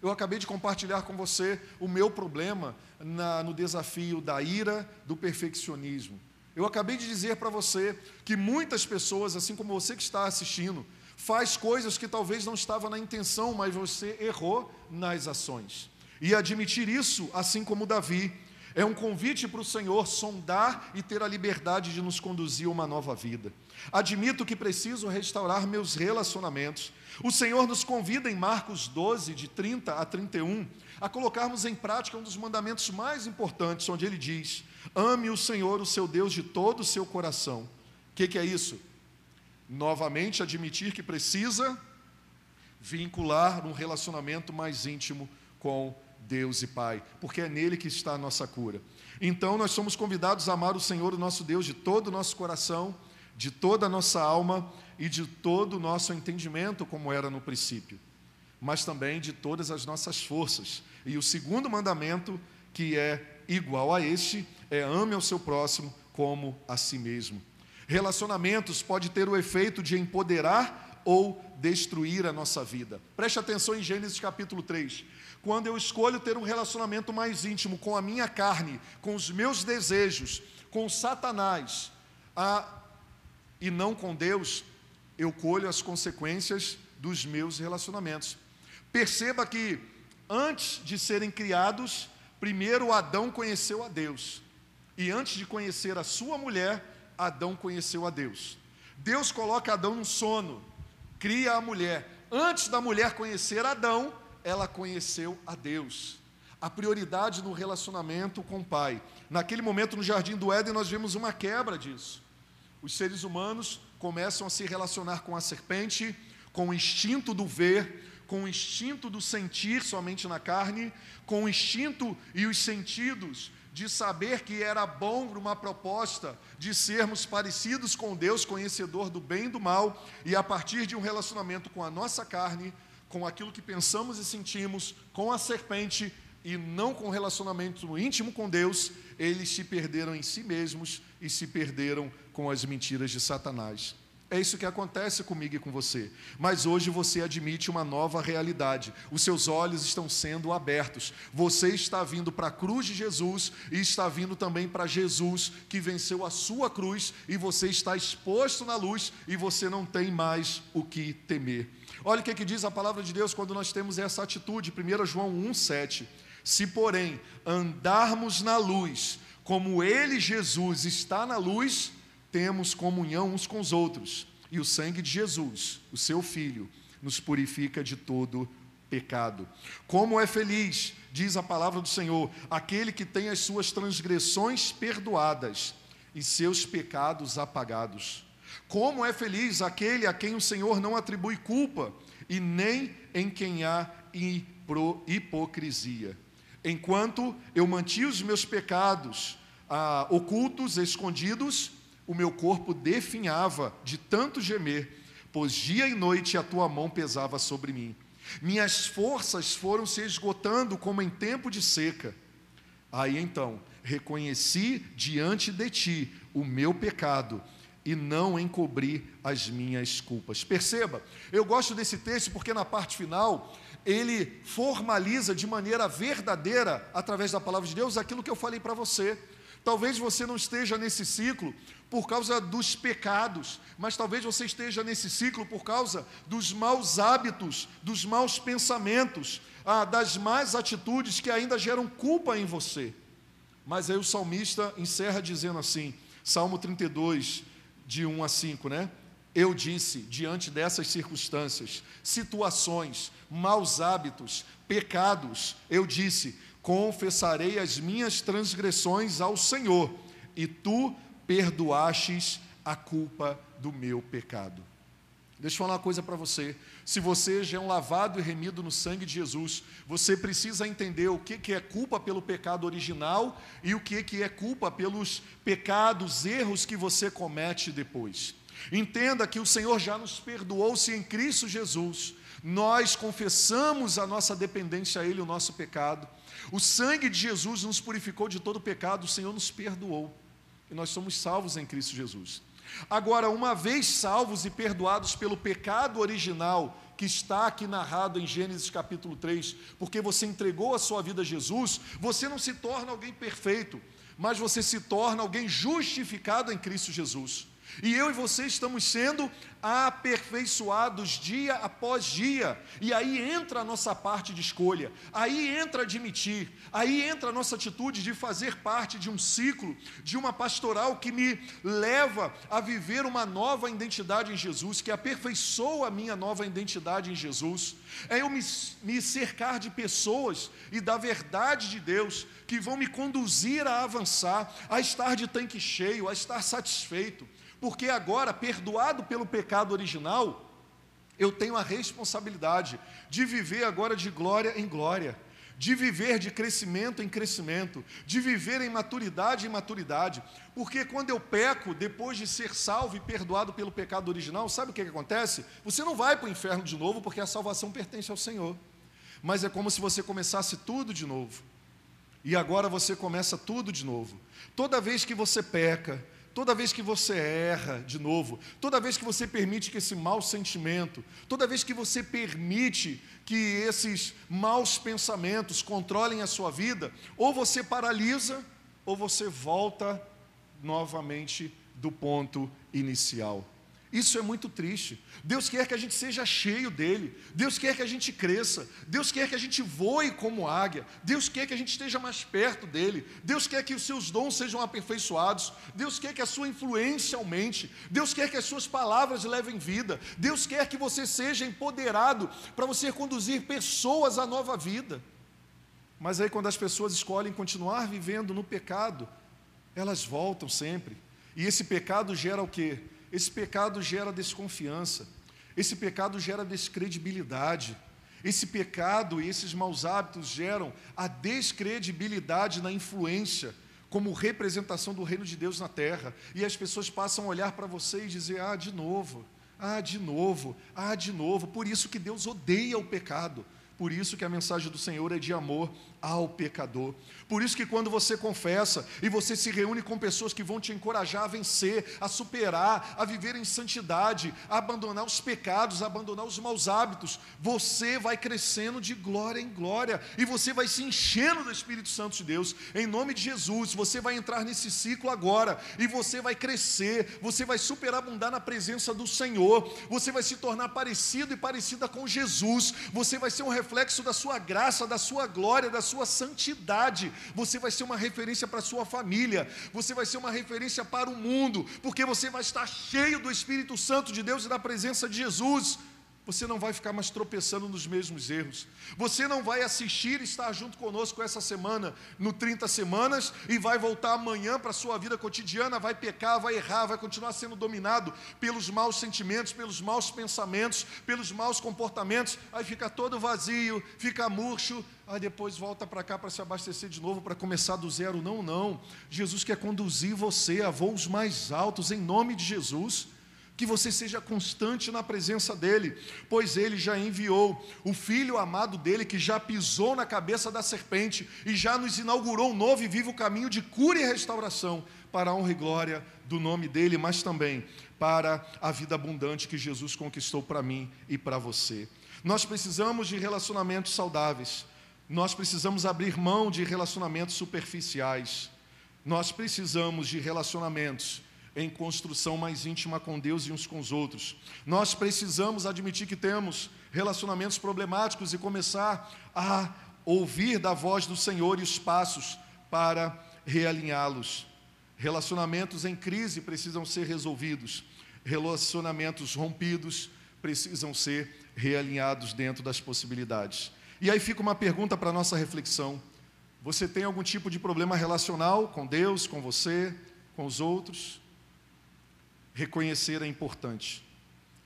Eu acabei de compartilhar com você o meu problema na, no desafio da ira, do perfeccionismo. Eu acabei de dizer para você que muitas pessoas, assim como você que está assistindo, faz coisas que talvez não estava na intenção, mas você errou nas ações. E admitir isso, assim como Davi, é um convite para o Senhor sondar e ter a liberdade de nos conduzir a uma nova vida. Admito que preciso restaurar meus relacionamentos. O Senhor nos convida em Marcos 12, de 30 a 31, a colocarmos em prática um dos mandamentos mais importantes, onde ele diz: Ame o Senhor, o seu Deus, de todo o seu coração. O que, que é isso? Novamente, admitir que precisa vincular um relacionamento mais íntimo com Deus e Pai, porque é nele que está a nossa cura. Então nós somos convidados a amar o Senhor, o nosso Deus, de todo o nosso coração, de toda a nossa alma e de todo o nosso entendimento, como era no princípio, mas também de todas as nossas forças. E o segundo mandamento, que é igual a este, é ame ao seu próximo como a si mesmo. Relacionamentos pode ter o efeito de empoderar ou destruir a nossa vida. Preste atenção em Gênesis capítulo 3 quando eu escolho ter um relacionamento mais íntimo com a minha carne, com os meus desejos, com Satanás, a, e não com Deus, eu colho as consequências dos meus relacionamentos. Perceba que antes de serem criados, primeiro Adão conheceu a Deus. E antes de conhecer a sua mulher, Adão conheceu a Deus. Deus coloca Adão no sono, cria a mulher. Antes da mulher conhecer Adão, ela conheceu a Deus. A prioridade no relacionamento com o Pai. Naquele momento no jardim do Éden, nós vimos uma quebra disso. Os seres humanos começam a se relacionar com a serpente, com o instinto do ver, com o instinto do sentir somente na carne, com o instinto e os sentidos de saber que era bom uma proposta de sermos parecidos com Deus, conhecedor do bem e do mal, e a partir de um relacionamento com a nossa carne, com aquilo que pensamos e sentimos, com a serpente e não com relacionamento íntimo com Deus, eles se perderam em si mesmos e se perderam com as mentiras de Satanás. É isso que acontece comigo e com você. Mas hoje você admite uma nova realidade. Os seus olhos estão sendo abertos. Você está vindo para a cruz de Jesus e está vindo também para Jesus que venceu a sua cruz e você está exposto na luz e você não tem mais o que temer. Olha o que, é que diz a palavra de Deus quando nós temos essa atitude, 1 João 1,7. Se, porém, andarmos na luz, como Ele, Jesus, está na luz, temos comunhão uns com os outros. E o sangue de Jesus, o seu Filho, nos purifica de todo pecado. Como é feliz, diz a palavra do Senhor, aquele que tem as suas transgressões perdoadas e seus pecados apagados. Como é feliz aquele a quem o Senhor não atribui culpa e nem em quem há hipocrisia. Enquanto eu mantinha os meus pecados ah, ocultos, escondidos, o meu corpo definhava de tanto gemer, pois dia e noite a tua mão pesava sobre mim. Minhas forças foram se esgotando como em tempo de seca. Aí então, reconheci diante de ti o meu pecado e não encobri as minhas culpas. Perceba, eu gosto desse texto porque na parte final ele formaliza de maneira verdadeira, através da palavra de Deus, aquilo que eu falei para você. Talvez você não esteja nesse ciclo por causa dos pecados, mas talvez você esteja nesse ciclo por causa dos maus hábitos, dos maus pensamentos, ah, das más atitudes que ainda geram culpa em você. Mas aí o salmista encerra dizendo assim, Salmo 32, de 1 a 5, né? Eu disse, diante dessas circunstâncias, situações, maus hábitos, pecados, eu disse: confessarei as minhas transgressões ao Senhor, e tu perdoastes a culpa do meu pecado. Deixa eu falar uma coisa para você. Se você já é um lavado e remido no sangue de Jesus, você precisa entender o que, que é culpa pelo pecado original e o que, que é culpa pelos pecados, erros que você comete depois. Entenda que o Senhor já nos perdoou se em Cristo Jesus nós confessamos a nossa dependência a Ele, o nosso pecado. O sangue de Jesus nos purificou de todo pecado, o Senhor nos perdoou. E nós somos salvos em Cristo Jesus. Agora, uma vez salvos e perdoados pelo pecado original, que está aqui narrado em Gênesis capítulo 3, porque você entregou a sua vida a Jesus, você não se torna alguém perfeito, mas você se torna alguém justificado em Cristo Jesus. E eu e você estamos sendo aperfeiçoados dia após dia. E aí entra a nossa parte de escolha, aí entra admitir, aí entra a nossa atitude de fazer parte de um ciclo, de uma pastoral que me leva a viver uma nova identidade em Jesus, que aperfeiçoa a minha nova identidade em Jesus. É eu me, me cercar de pessoas e da verdade de Deus que vão me conduzir a avançar, a estar de tanque cheio, a estar satisfeito porque agora, perdoado pelo pecado original, eu tenho a responsabilidade de viver agora de glória em glória, de viver de crescimento em crescimento, de viver em maturidade em maturidade, porque quando eu peco, depois de ser salvo e perdoado pelo pecado original, sabe o que, que acontece? Você não vai para o inferno de novo, porque a salvação pertence ao Senhor, mas é como se você começasse tudo de novo, e agora você começa tudo de novo. Toda vez que você peca, Toda vez que você erra de novo, toda vez que você permite que esse mau sentimento, toda vez que você permite que esses maus pensamentos controlem a sua vida, ou você paralisa, ou você volta novamente do ponto inicial. Isso é muito triste. Deus quer que a gente seja cheio dele. Deus quer que a gente cresça. Deus quer que a gente voe como águia. Deus quer que a gente esteja mais perto dele. Deus quer que os seus dons sejam aperfeiçoados. Deus quer que a sua influência aumente. Deus quer que as suas palavras levem vida. Deus quer que você seja empoderado para você conduzir pessoas à nova vida. Mas aí, quando as pessoas escolhem continuar vivendo no pecado, elas voltam sempre. E esse pecado gera o quê? Esse pecado gera desconfiança, esse pecado gera descredibilidade, esse pecado e esses maus hábitos geram a descredibilidade na influência, como representação do reino de Deus na terra, e as pessoas passam a olhar para você e dizer: ah, de novo, ah, de novo, ah, de novo. Por isso que Deus odeia o pecado. Por isso que a mensagem do Senhor é de amor ao pecador. Por isso que quando você confessa e você se reúne com pessoas que vão te encorajar a vencer, a superar, a viver em santidade, a abandonar os pecados, a abandonar os maus hábitos, você vai crescendo de glória em glória e você vai se enchendo do Espírito Santo de Deus. Em nome de Jesus, você vai entrar nesse ciclo agora e você vai crescer, você vai superabundar na presença do Senhor, você vai se tornar parecido e parecida com Jesus, você vai ser um reflexo da sua graça, da sua glória, da sua santidade. Você vai ser uma referência para a sua família, você vai ser uma referência para o mundo, porque você vai estar cheio do Espírito Santo de Deus e da presença de Jesus. Você não vai ficar mais tropeçando nos mesmos erros. Você não vai assistir e estar junto conosco essa semana no 30 semanas e vai voltar amanhã para a sua vida cotidiana, vai pecar, vai errar, vai continuar sendo dominado pelos maus sentimentos, pelos maus pensamentos, pelos maus comportamentos, aí fica todo vazio, fica murcho, aí depois volta para cá para se abastecer de novo, para começar do zero. Não, não. Jesus quer conduzir você a voos mais altos em nome de Jesus que você seja constante na presença dEle, pois Ele já enviou o Filho amado dEle, que já pisou na cabeça da serpente e já nos inaugurou um novo e vivo caminho de cura e restauração para a honra e glória do nome dEle, mas também para a vida abundante que Jesus conquistou para mim e para você. Nós precisamos de relacionamentos saudáveis, nós precisamos abrir mão de relacionamentos superficiais, nós precisamos de relacionamentos em construção mais íntima com Deus e uns com os outros. Nós precisamos admitir que temos relacionamentos problemáticos e começar a ouvir da voz do Senhor e os passos para realinhá-los. Relacionamentos em crise precisam ser resolvidos, relacionamentos rompidos precisam ser realinhados dentro das possibilidades. E aí fica uma pergunta para nossa reflexão: você tem algum tipo de problema relacional com Deus, com você, com os outros? Reconhecer é importante.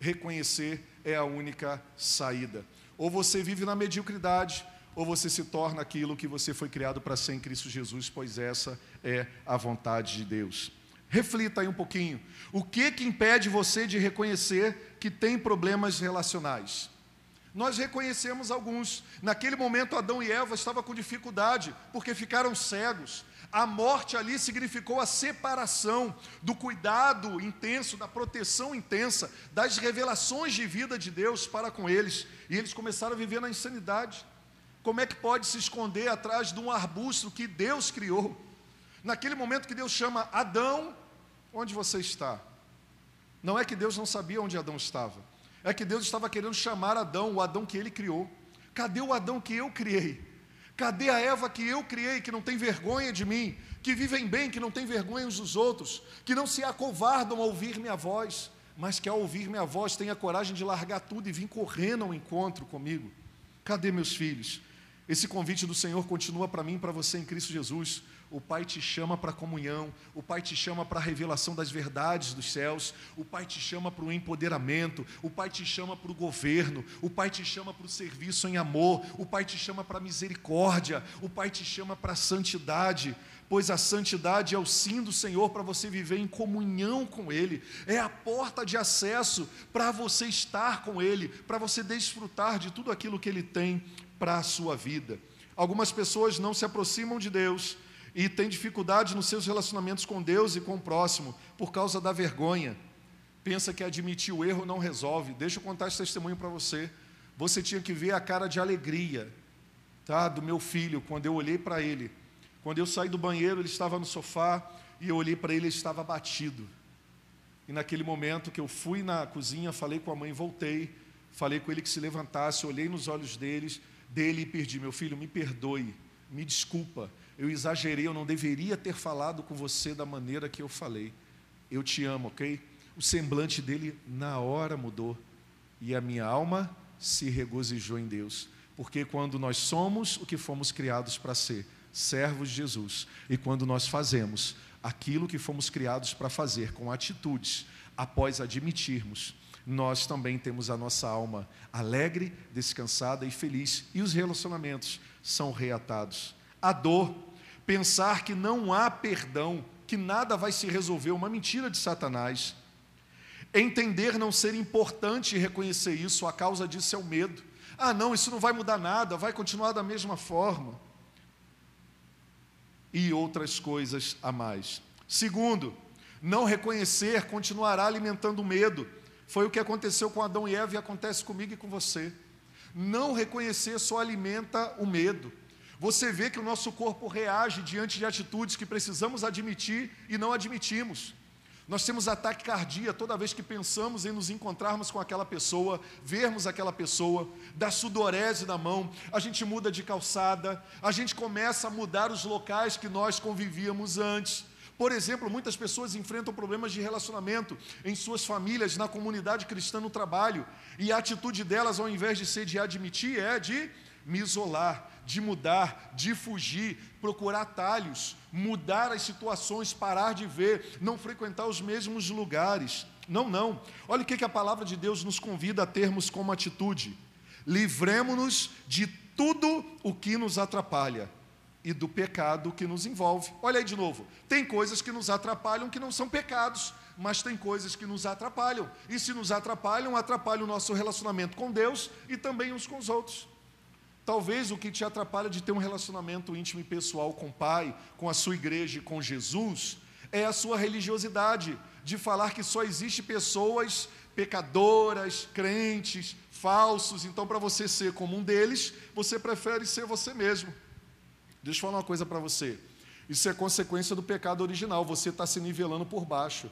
Reconhecer é a única saída. Ou você vive na mediocridade, ou você se torna aquilo que você foi criado para ser em Cristo Jesus, pois essa é a vontade de Deus. Reflita aí um pouquinho. O que que impede você de reconhecer que tem problemas relacionais? Nós reconhecemos alguns. Naquele momento, Adão e Eva estavam com dificuldade, porque ficaram cegos, a morte ali significou a separação do cuidado intenso, da proteção intensa, das revelações de vida de Deus para com eles. E eles começaram a viver na insanidade. Como é que pode se esconder atrás de um arbusto que Deus criou? Naquele momento que Deus chama Adão, onde você está? Não é que Deus não sabia onde Adão estava, é que Deus estava querendo chamar Adão, o Adão que ele criou. Cadê o Adão que eu criei? Cadê a Eva que eu criei, que não tem vergonha de mim, que vivem bem, que não tem vergonha uns dos outros, que não se acovardam a ouvir minha voz, mas que ao ouvir minha voz tenha coragem de largar tudo e vir correndo ao encontro comigo? Cadê meus filhos? Esse convite do Senhor continua para mim e para você em Cristo Jesus o Pai te chama para a comunhão, o Pai te chama para a revelação das verdades dos céus, o Pai te chama para o empoderamento, o Pai te chama para o governo, o Pai te chama para o serviço em amor, o Pai te chama para a misericórdia, o Pai te chama para a santidade, pois a santidade é o sim do Senhor para você viver em comunhão com Ele, é a porta de acesso para você estar com Ele, para você desfrutar de tudo aquilo que Ele tem para a sua vida. Algumas pessoas não se aproximam de Deus e tem dificuldade nos seus relacionamentos com Deus e com o próximo por causa da vergonha. Pensa que admitir o erro não resolve. Deixa eu contar esse testemunho para você. Você tinha que ver a cara de alegria, tá, do meu filho quando eu olhei para ele. Quando eu saí do banheiro, ele estava no sofá e eu olhei para ele, ele estava abatido. E naquele momento que eu fui na cozinha, falei com a mãe, voltei, falei com ele que se levantasse, olhei nos olhos deles, dele e perdi, meu filho, me perdoe, me desculpa eu exagerei, eu não deveria ter falado com você da maneira que eu falei. Eu te amo, ok? O semblante dele na hora mudou e a minha alma se regozijou em Deus, porque quando nós somos o que fomos criados para ser, servos de Jesus, e quando nós fazemos aquilo que fomos criados para fazer com atitudes, após admitirmos, nós também temos a nossa alma alegre, descansada e feliz, e os relacionamentos são reatados. A dor pensar que não há perdão, que nada vai se resolver, uma mentira de Satanás. Entender não ser importante e reconhecer isso, a causa disso é o medo. Ah, não, isso não vai mudar nada, vai continuar da mesma forma. E outras coisas a mais. Segundo, não reconhecer continuará alimentando o medo. Foi o que aconteceu com Adão e Eva e acontece comigo e com você. Não reconhecer só alimenta o medo você vê que o nosso corpo reage diante de atitudes que precisamos admitir e não admitimos. Nós temos ataque cardíaco toda vez que pensamos em nos encontrarmos com aquela pessoa, vermos aquela pessoa, da sudorese na mão, a gente muda de calçada, a gente começa a mudar os locais que nós convivíamos antes, Por exemplo, muitas pessoas enfrentam problemas de relacionamento em suas famílias, na comunidade cristã, no trabalho, e a atitude delas, ao invés de ser de admitir, é de me isolar, de mudar, de fugir, procurar atalhos, mudar as situações, parar de ver, não frequentar os mesmos lugares. Não, não. Olha o que, que a palavra de Deus nos convida a termos como atitude. Livremos-nos de tudo o que nos atrapalha e do pecado que nos envolve. Olha aí de novo. Tem coisas que nos atrapalham que não são pecados, mas tem coisas que nos atrapalham. E se nos atrapalham, atrapalham o nosso relacionamento com Deus e também uns com os outros. Talvez o que te atrapalha de ter um relacionamento íntimo e pessoal com o Pai, com a sua igreja e com Jesus, é a sua religiosidade, de falar que só existe pessoas pecadoras, crentes, falsos. Então, para você ser como um deles, você prefere ser você mesmo. Deixa eu falar uma coisa para você. Isso é consequência do pecado original. Você está se nivelando por baixo.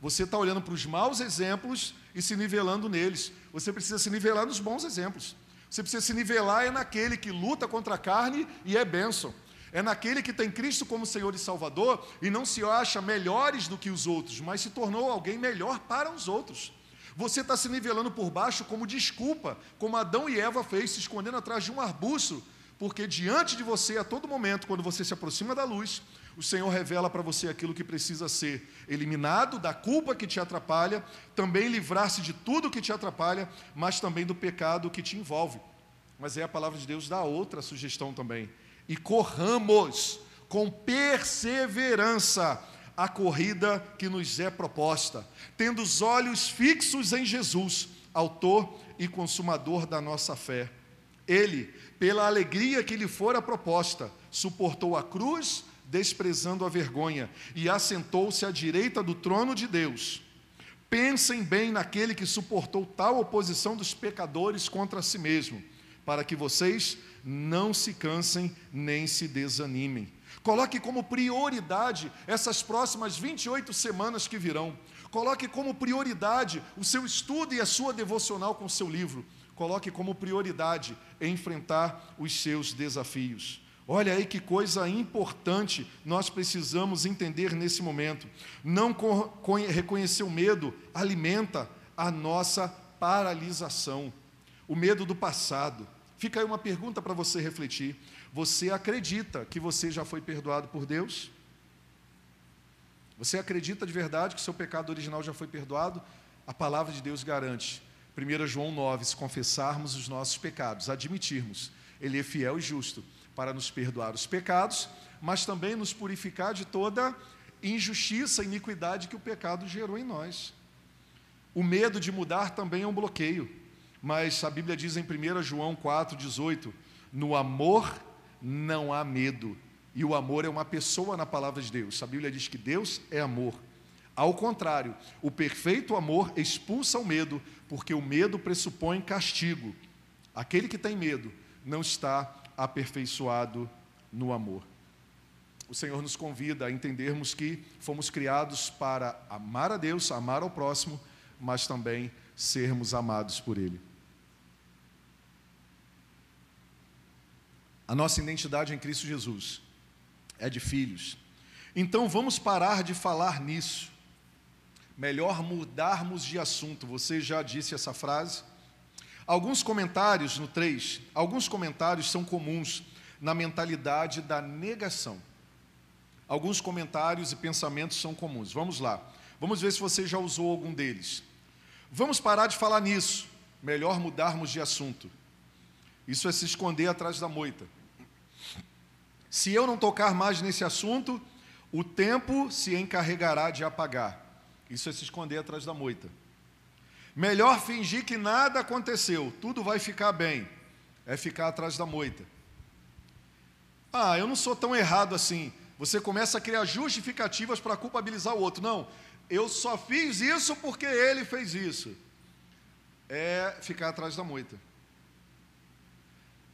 Você está olhando para os maus exemplos e se nivelando neles. Você precisa se nivelar nos bons exemplos. Você precisa se nivelar é naquele que luta contra a carne e é bênção. É naquele que tem Cristo como Senhor e Salvador e não se acha melhores do que os outros, mas se tornou alguém melhor para os outros. Você está se nivelando por baixo como desculpa, como Adão e Eva fez, se escondendo atrás de um arbusto, porque diante de você, a todo momento, quando você se aproxima da luz, o Senhor revela para você aquilo que precisa ser eliminado, da culpa que te atrapalha, também livrar-se de tudo que te atrapalha, mas também do pecado que te envolve. Mas aí a palavra de Deus dá outra sugestão também. E corramos com perseverança a corrida que nos é proposta, tendo os olhos fixos em Jesus, Autor e Consumador da nossa fé. Ele, pela alegria que lhe fora proposta, suportou a cruz desprezando a vergonha, e assentou-se à direita do trono de Deus. Pensem bem naquele que suportou tal oposição dos pecadores contra si mesmo, para que vocês não se cansem nem se desanimem. Coloque como prioridade essas próximas 28 semanas que virão. Coloque como prioridade o seu estudo e a sua devocional com o seu livro. Coloque como prioridade enfrentar os seus desafios. Olha aí que coisa importante nós precisamos entender nesse momento. Não reconhecer o medo alimenta a nossa paralisação, o medo do passado. Fica aí uma pergunta para você refletir. Você acredita que você já foi perdoado por Deus? Você acredita de verdade que seu pecado original já foi perdoado? A palavra de Deus garante. 1 João 9: se confessarmos os nossos pecados, admitirmos, Ele é fiel e justo para nos perdoar os pecados, mas também nos purificar de toda injustiça iniquidade que o pecado gerou em nós. O medo de mudar também é um bloqueio, mas a Bíblia diz em 1 João 4,18: no amor não há medo, e o amor é uma pessoa na palavra de Deus. A Bíblia diz que Deus é amor. Ao contrário, o perfeito amor expulsa o medo, porque o medo pressupõe castigo. Aquele que tem medo não está aperfeiçoado no amor. O Senhor nos convida a entendermos que fomos criados para amar a Deus, amar ao próximo, mas também sermos amados por Ele. A nossa identidade em Cristo Jesus é de filhos. Então vamos parar de falar nisso. Melhor mudarmos de assunto. Você já disse essa frase? Alguns comentários no 3, alguns comentários são comuns na mentalidade da negação. Alguns comentários e pensamentos são comuns. Vamos lá. Vamos ver se você já usou algum deles. Vamos parar de falar nisso. Melhor mudarmos de assunto. Isso é se esconder atrás da moita. Se eu não tocar mais nesse assunto, o tempo se encarregará de apagar. Isso é se esconder atrás da moita. Melhor fingir que nada aconteceu, tudo vai ficar bem. É ficar atrás da moita. Ah, eu não sou tão errado assim. Você começa a criar justificativas para culpabilizar o outro. Não, eu só fiz isso porque ele fez isso. É ficar atrás da moita.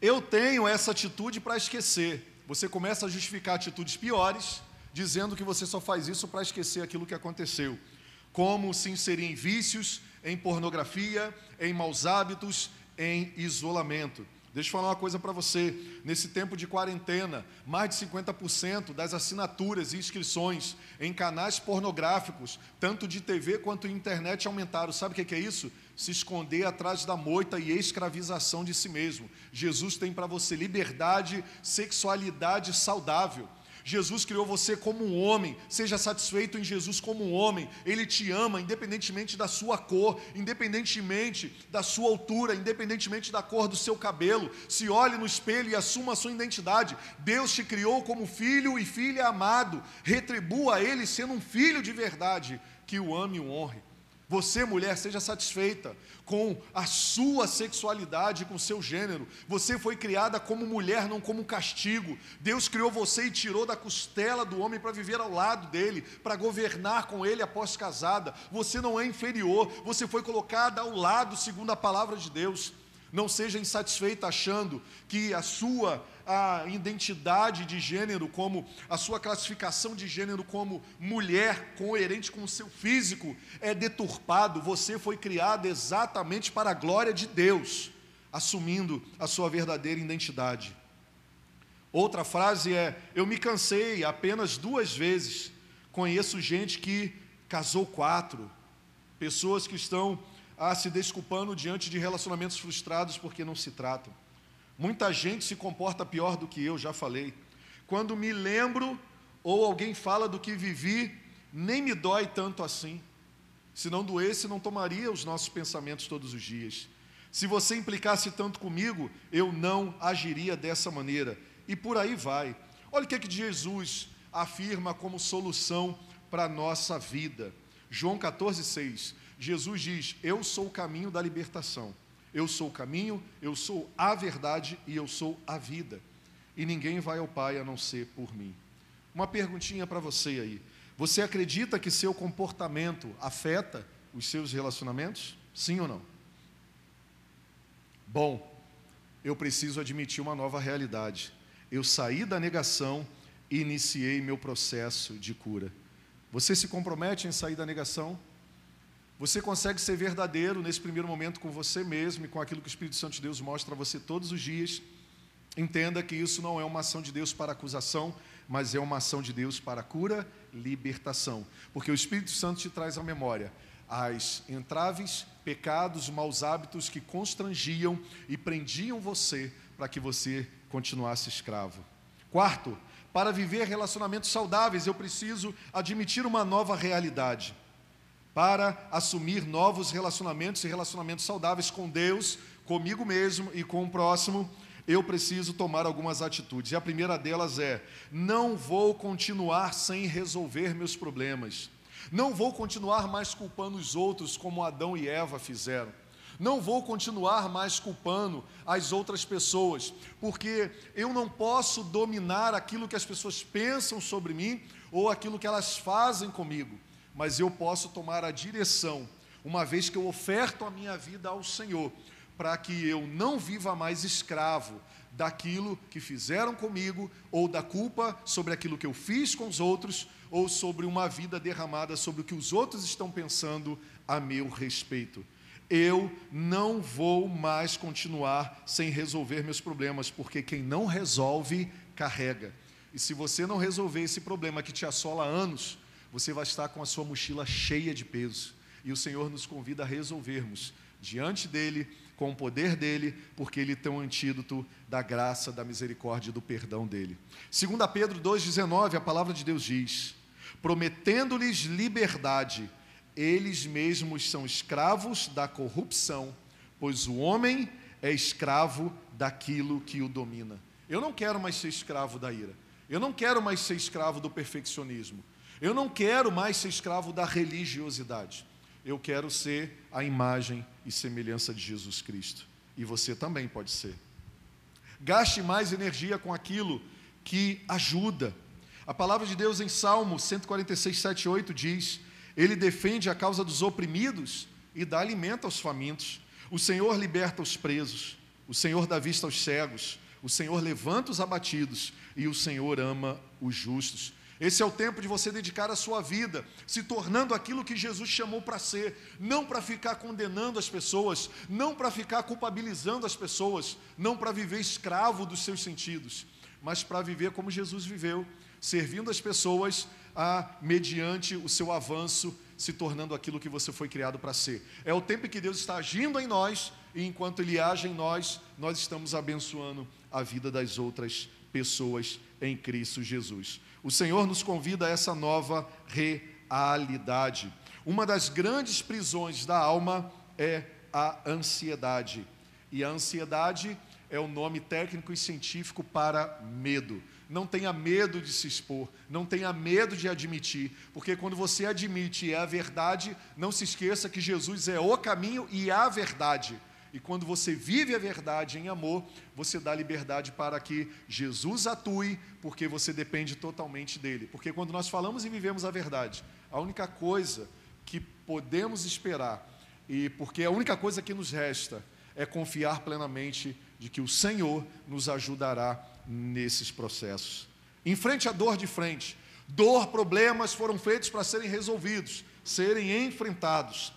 Eu tenho essa atitude para esquecer. Você começa a justificar atitudes piores, dizendo que você só faz isso para esquecer aquilo que aconteceu. Como se inserir em vícios, em pornografia, em maus hábitos, em isolamento. Deixa eu falar uma coisa para você. Nesse tempo de quarentena, mais de 50% das assinaturas e inscrições em canais pornográficos, tanto de TV quanto de internet, aumentaram. Sabe o que é isso? Se esconder atrás da moita e escravização de si mesmo. Jesus tem para você liberdade, sexualidade saudável. Jesus criou você como um homem, seja satisfeito em Jesus como um homem. Ele te ama independentemente da sua cor, independentemente da sua altura, independentemente da cor do seu cabelo. Se olhe no espelho e assuma a sua identidade. Deus te criou como filho e filha amado. Retribua a ele sendo um filho de verdade, que o ame e o honre. Você, mulher, seja satisfeita com a sua sexualidade, com o seu gênero. Você foi criada como mulher, não como castigo. Deus criou você e tirou da costela do homem para viver ao lado dele, para governar com ele após casada. Você não é inferior, você foi colocada ao lado, segundo a palavra de Deus. Não seja insatisfeita achando que a sua a identidade de gênero, como a sua classificação de gênero como mulher, coerente com o seu físico, é deturpado. Você foi criado exatamente para a glória de Deus, assumindo a sua verdadeira identidade. Outra frase é: Eu me cansei apenas duas vezes. Conheço gente que casou quatro, pessoas que estão ah, se desculpando diante de relacionamentos frustrados porque não se tratam. Muita gente se comporta pior do que eu, já falei. Quando me lembro ou alguém fala do que vivi, nem me dói tanto assim. Se não doesse, não tomaria os nossos pensamentos todos os dias. Se você implicasse tanto comigo, eu não agiria dessa maneira. E por aí vai. Olha o que, é que Jesus afirma como solução para a nossa vida. João 14,6. Jesus diz: Eu sou o caminho da libertação. Eu sou o caminho, eu sou a verdade e eu sou a vida. E ninguém vai ao Pai a não ser por mim. Uma perguntinha para você aí. Você acredita que seu comportamento afeta os seus relacionamentos? Sim ou não? Bom, eu preciso admitir uma nova realidade. Eu saí da negação e iniciei meu processo de cura. Você se compromete em sair da negação? Você consegue ser verdadeiro nesse primeiro momento com você mesmo e com aquilo que o Espírito Santo de Deus mostra a você todos os dias. Entenda que isso não é uma ação de Deus para acusação, mas é uma ação de Deus para cura, libertação. Porque o Espírito Santo te traz à memória as entraves, pecados, maus hábitos que constrangiam e prendiam você para que você continuasse escravo. Quarto, para viver relacionamentos saudáveis, eu preciso admitir uma nova realidade para assumir novos relacionamentos e relacionamentos saudáveis com Deus, comigo mesmo e com o próximo, eu preciso tomar algumas atitudes. E a primeira delas é: não vou continuar sem resolver meus problemas. Não vou continuar mais culpando os outros como Adão e Eva fizeram. Não vou continuar mais culpando as outras pessoas, porque eu não posso dominar aquilo que as pessoas pensam sobre mim ou aquilo que elas fazem comigo mas eu posso tomar a direção, uma vez que eu oferto a minha vida ao Senhor, para que eu não viva mais escravo daquilo que fizeram comigo, ou da culpa sobre aquilo que eu fiz com os outros, ou sobre uma vida derramada sobre o que os outros estão pensando a meu respeito. Eu não vou mais continuar sem resolver meus problemas, porque quem não resolve, carrega. E se você não resolver esse problema que te assola há anos, você vai estar com a sua mochila cheia de peso. E o Senhor nos convida a resolvermos diante dele, com o poder dele, porque ele tem um antídoto da graça, da misericórdia e do perdão dele. 2 Pedro 2,19, a palavra de Deus diz: prometendo-lhes liberdade, eles mesmos são escravos da corrupção, pois o homem é escravo daquilo que o domina. Eu não quero mais ser escravo da ira. Eu não quero mais ser escravo do perfeccionismo. Eu não quero mais ser escravo da religiosidade. Eu quero ser a imagem e semelhança de Jesus Cristo. E você também pode ser. Gaste mais energia com aquilo que ajuda. A palavra de Deus em Salmo 146, 7 8 diz: Ele defende a causa dos oprimidos e dá alimento aos famintos. O Senhor liberta os presos. O Senhor dá vista aos cegos. O Senhor levanta os abatidos. E o Senhor ama os justos. Esse é o tempo de você dedicar a sua vida, se tornando aquilo que Jesus chamou para ser, não para ficar condenando as pessoas, não para ficar culpabilizando as pessoas, não para viver escravo dos seus sentidos, mas para viver como Jesus viveu, servindo as pessoas a mediante o seu avanço, se tornando aquilo que você foi criado para ser. É o tempo em que Deus está agindo em nós e enquanto ele age em nós, nós estamos abençoando a vida das outras pessoas em Cristo Jesus. O Senhor nos convida a essa nova realidade. Uma das grandes prisões da alma é a ansiedade. E a ansiedade é o nome técnico e científico para medo. Não tenha medo de se expor, não tenha medo de admitir, porque quando você admite e é a verdade, não se esqueça que Jesus é o caminho e a verdade. E quando você vive a verdade em amor, você dá liberdade para que Jesus atue, porque você depende totalmente dele. Porque quando nós falamos e vivemos a verdade, a única coisa que podemos esperar, e porque a única coisa que nos resta, é confiar plenamente de que o Senhor nos ajudará nesses processos. Enfrente a dor de frente. Dor, problemas foram feitos para serem resolvidos, serem enfrentados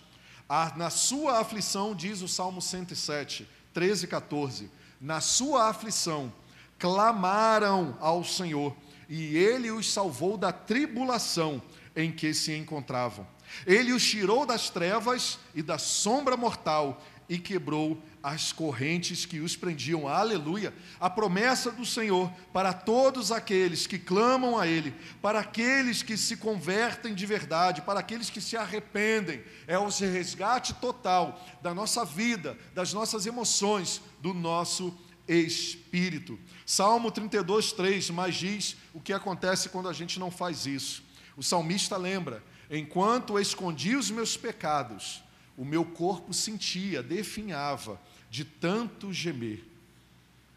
na sua aflição, diz o Salmo 107, 13 e 14: na sua aflição clamaram ao Senhor, e ele os salvou da tribulação em que se encontravam. Ele os tirou das trevas e da sombra mortal e quebrou as correntes que os prendiam. Aleluia! A promessa do Senhor para todos aqueles que clamam a Ele, para aqueles que se convertem de verdade, para aqueles que se arrependem, é o resgate total da nossa vida, das nossas emoções, do nosso espírito. Salmo 32, 3, mas diz o que acontece quando a gente não faz isso. O salmista lembra: enquanto escondi os meus pecados, o meu corpo sentia, definhava de tanto gemer.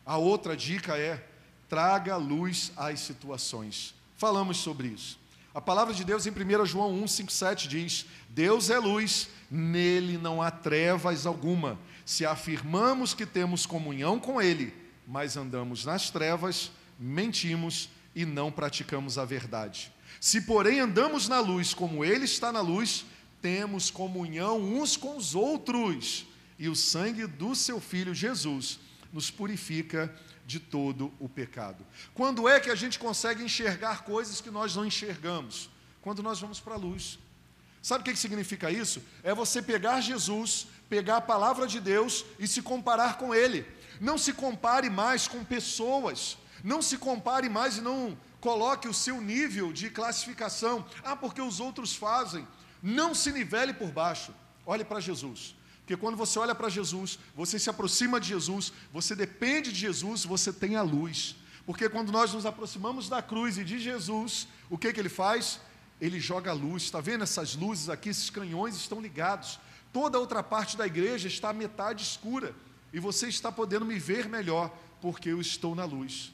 A outra dica é: traga luz às situações. Falamos sobre isso. A palavra de Deus em 1 João 1, 5, 7 diz: Deus é luz, nele não há trevas alguma. Se afirmamos que temos comunhão com Ele, mas andamos nas trevas, mentimos e não praticamos a verdade. Se, porém, andamos na luz como Ele está na luz, temos comunhão uns com os outros e o sangue do seu filho Jesus nos purifica de todo o pecado. Quando é que a gente consegue enxergar coisas que nós não enxergamos? Quando nós vamos para a luz. Sabe o que significa isso? É você pegar Jesus, pegar a palavra de Deus e se comparar com Ele. Não se compare mais com pessoas. Não se compare mais e não coloque o seu nível de classificação. Ah, porque os outros fazem. Não se nivele por baixo. Olhe para Jesus. Porque quando você olha para Jesus, você se aproxima de Jesus, você depende de Jesus, você tem a luz. Porque quando nós nos aproximamos da cruz e de Jesus, o que, que ele faz? Ele joga a luz. Está vendo essas luzes aqui? Esses canhões estão ligados. Toda a outra parte da igreja está metade escura. E você está podendo me ver melhor, porque eu estou na luz.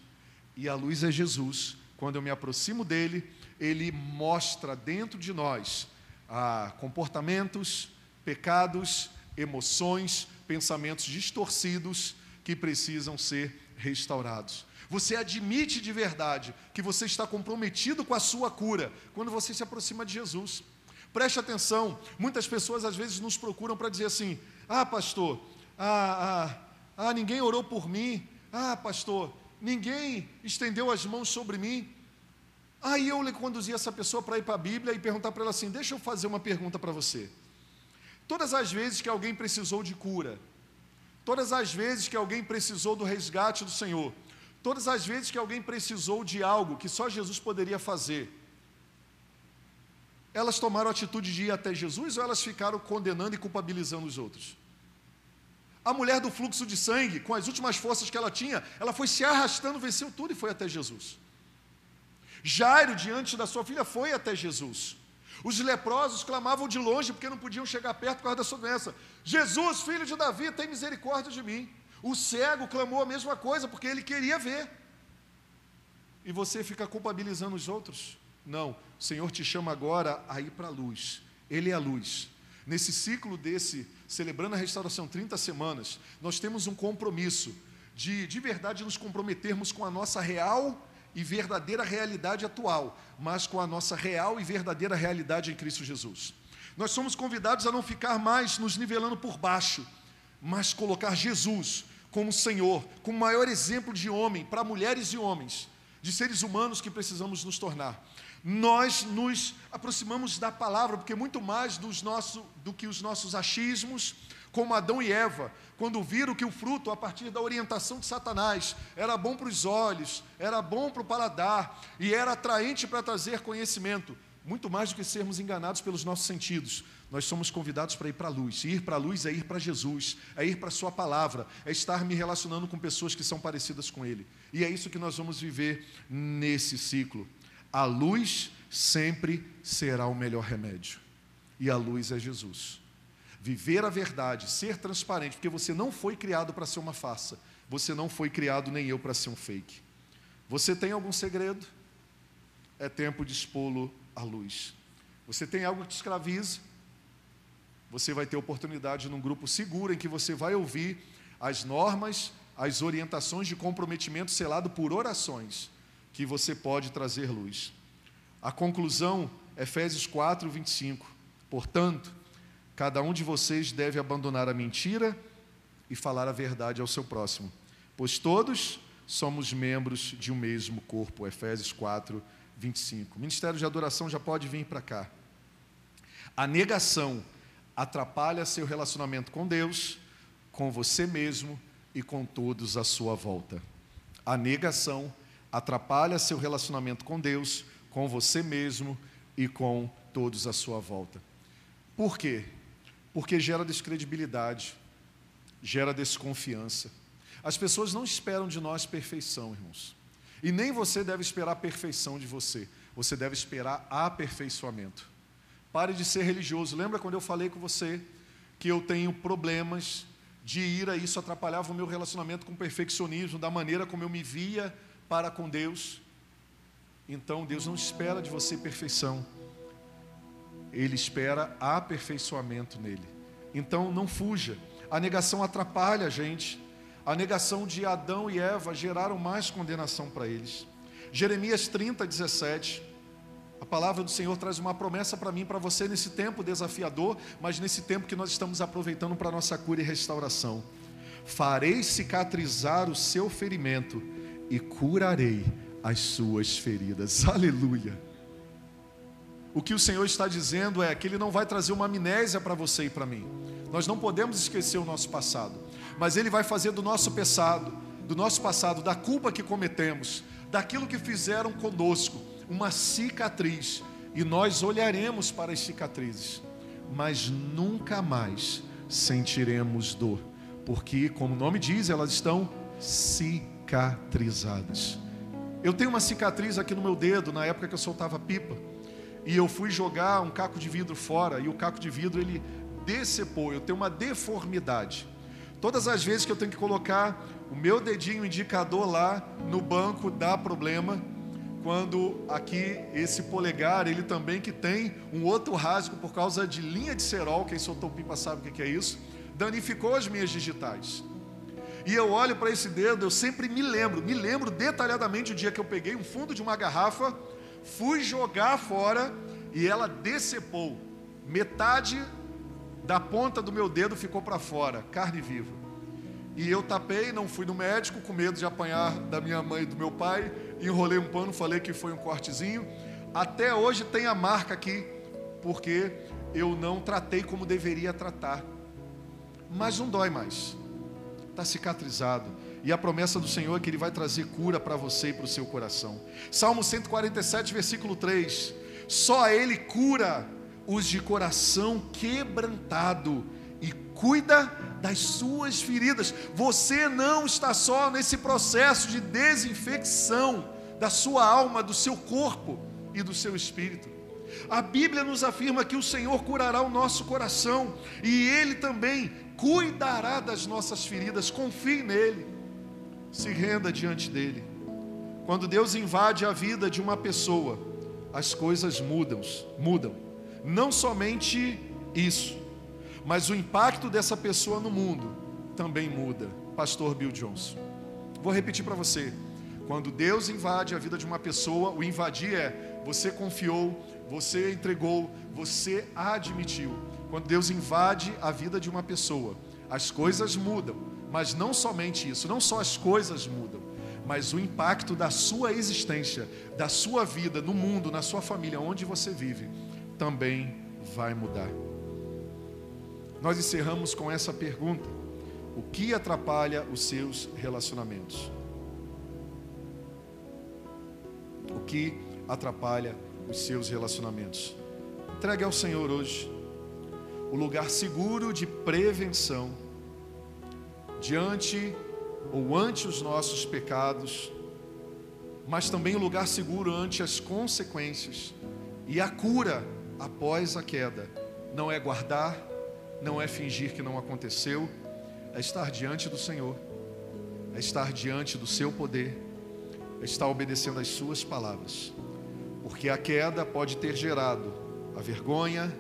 E a luz é Jesus. Quando eu me aproximo dele, ele mostra dentro de nós ah, comportamentos, pecados, emoções, pensamentos distorcidos que precisam ser restaurados. Você admite de verdade que você está comprometido com a sua cura quando você se aproxima de Jesus. Preste atenção, muitas pessoas às vezes nos procuram para dizer assim: ah, pastor, ah, ah, ah, ninguém orou por mim, ah, pastor, ninguém estendeu as mãos sobre mim. Aí eu conduzi essa pessoa para ir para a Bíblia e perguntar para ela assim: deixa eu fazer uma pergunta para você. Todas as vezes que alguém precisou de cura, todas as vezes que alguém precisou do resgate do Senhor, todas as vezes que alguém precisou de algo que só Jesus poderia fazer, elas tomaram a atitude de ir até Jesus ou elas ficaram condenando e culpabilizando os outros? A mulher do fluxo de sangue, com as últimas forças que ela tinha, ela foi se arrastando, venceu tudo e foi até Jesus. Jairo, diante da sua filha, foi até Jesus. Os leprosos clamavam de longe porque não podiam chegar perto por causa da sua doença. Jesus, filho de Davi, tem misericórdia de mim. O cego clamou a mesma coisa porque ele queria ver. E você fica culpabilizando os outros? Não, o Senhor te chama agora a ir para a luz. Ele é a luz. Nesse ciclo desse, celebrando a restauração 30 semanas, nós temos um compromisso de de verdade nos comprometermos com a nossa real e verdadeira realidade atual, mas com a nossa real e verdadeira realidade em Cristo Jesus. Nós somos convidados a não ficar mais nos nivelando por baixo, mas colocar Jesus como Senhor, como maior exemplo de homem para mulheres e homens, de seres humanos que precisamos nos tornar. Nós nos aproximamos da palavra, porque muito mais dos nosso, do que os nossos achismos, como Adão e Eva, quando viram que o fruto, a partir da orientação de Satanás, era bom para os olhos, era bom para o paladar e era atraente para trazer conhecimento, muito mais do que sermos enganados pelos nossos sentidos. Nós somos convidados para ir para a luz. E ir para a luz é ir para Jesus, é ir para a Sua palavra, é estar me relacionando com pessoas que são parecidas com Ele. E é isso que nós vamos viver nesse ciclo. A luz sempre será o melhor remédio. E a luz é Jesus viver a verdade, ser transparente, porque você não foi criado para ser uma farsa, você não foi criado nem eu para ser um fake. Você tem algum segredo? É tempo de expô-lo à luz. Você tem algo que te escraviza? Você vai ter oportunidade num grupo seguro em que você vai ouvir as normas, as orientações de comprometimento selado por orações, que você pode trazer luz. A conclusão, Efésios 4, 25. Portanto, Cada um de vocês deve abandonar a mentira e falar a verdade ao seu próximo, pois todos somos membros de um mesmo corpo. Efésios 4, 25. O ministério de adoração já pode vir para cá. A negação atrapalha seu relacionamento com Deus, com você mesmo e com todos à sua volta. A negação atrapalha seu relacionamento com Deus, com você mesmo e com todos à sua volta. Por quê? Porque gera descredibilidade, gera desconfiança. As pessoas não esperam de nós perfeição, irmãos. E nem você deve esperar a perfeição de você. Você deve esperar aperfeiçoamento. Pare de ser religioso. Lembra quando eu falei com você que eu tenho problemas de ira, isso atrapalhava o meu relacionamento com o perfeccionismo, da maneira como eu me via para com Deus? Então Deus não espera de você perfeição ele espera aperfeiçoamento nele. Então não fuja. A negação atrapalha a gente. A negação de Adão e Eva geraram mais condenação para eles. Jeremias 30, 17. A palavra do Senhor traz uma promessa para mim para você nesse tempo desafiador, mas nesse tempo que nós estamos aproveitando para nossa cura e restauração. Farei cicatrizar o seu ferimento e curarei as suas feridas. Aleluia. O que o Senhor está dizendo é que Ele não vai trazer uma amnésia para você e para mim. Nós não podemos esquecer o nosso passado, mas Ele vai fazer do nosso passado, do nosso passado, da culpa que cometemos, daquilo que fizeram conosco, uma cicatriz, e nós olharemos para as cicatrizes, mas nunca mais sentiremos dor, porque, como o nome diz, elas estão cicatrizadas. Eu tenho uma cicatriz aqui no meu dedo na época que eu soltava pipa e eu fui jogar um caco de vidro fora e o caco de vidro ele decepou, eu tenho uma deformidade. Todas as vezes que eu tenho que colocar o meu dedinho indicador lá no banco dá problema, quando aqui esse polegar, ele também que tem um outro rasgo por causa de linha de cerol, quem soltou pipa sabe o que é isso, danificou as minhas digitais. E eu olho para esse dedo, eu sempre me lembro, me lembro detalhadamente o dia que eu peguei um fundo de uma garrafa fui jogar fora e ela decepou. Metade da ponta do meu dedo ficou para fora, carne viva. E eu tapei, não fui no médico, com medo de apanhar da minha mãe e do meu pai. Enrolei um pano, falei que foi um cortezinho. Até hoje tem a marca aqui, porque eu não tratei como deveria tratar. Mas não dói mais, está cicatrizado. E a promessa do Senhor é que Ele vai trazer cura para você e para o seu coração. Salmo 147, versículo 3. Só Ele cura os de coração quebrantado e cuida das suas feridas. Você não está só nesse processo de desinfecção da sua alma, do seu corpo e do seu espírito. A Bíblia nos afirma que o Senhor curará o nosso coração e Ele também cuidará das nossas feridas. Confie nele se renda diante dele. Quando Deus invade a vida de uma pessoa, as coisas mudam, mudam. Não somente isso, mas o impacto dessa pessoa no mundo também muda. Pastor Bill Johnson. Vou repetir para você. Quando Deus invade a vida de uma pessoa, o invadir é você confiou, você entregou, você admitiu. Quando Deus invade a vida de uma pessoa, as coisas mudam, mas não somente isso, não só as coisas mudam, mas o impacto da sua existência, da sua vida no mundo, na sua família, onde você vive, também vai mudar. Nós encerramos com essa pergunta: o que atrapalha os seus relacionamentos? O que atrapalha os seus relacionamentos? Entregue ao Senhor hoje o lugar seguro de prevenção diante ou ante os nossos pecados, mas também o lugar seguro ante as consequências e a cura após a queda. Não é guardar, não é fingir que não aconteceu, é estar diante do Senhor, é estar diante do seu poder, é estar obedecendo às suas palavras, porque a queda pode ter gerado a vergonha,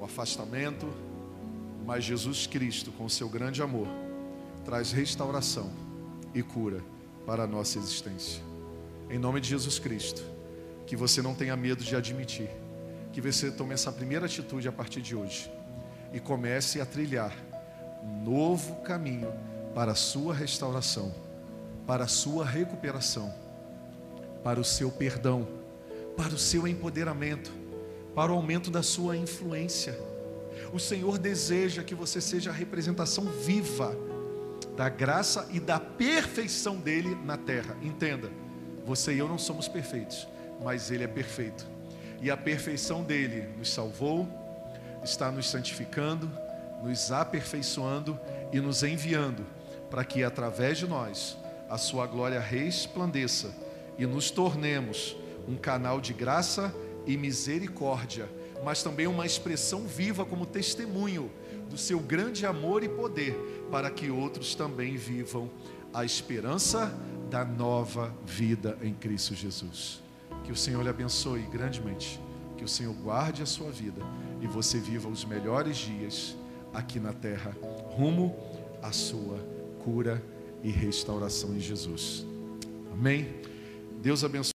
o afastamento, mas Jesus Cristo, com seu grande amor, traz restauração e cura para a nossa existência. Em nome de Jesus Cristo, que você não tenha medo de admitir, que você tome essa primeira atitude a partir de hoje e comece a trilhar um novo caminho para a sua restauração, para a sua recuperação, para o seu perdão, para o seu empoderamento para o aumento da sua influência. O Senhor deseja que você seja a representação viva da graça e da perfeição dele na terra. Entenda, você e eu não somos perfeitos, mas ele é perfeito. E a perfeição dele nos salvou, está nos santificando, nos aperfeiçoando e nos enviando para que através de nós a sua glória resplandeça e nos tornemos um canal de graça e misericórdia, mas também uma expressão viva como testemunho do seu grande amor e poder, para que outros também vivam a esperança da nova vida em Cristo Jesus. Que o Senhor lhe abençoe grandemente, que o Senhor guarde a sua vida e você viva os melhores dias aqui na terra, rumo à sua cura e restauração em Jesus. Amém. Deus abençoe.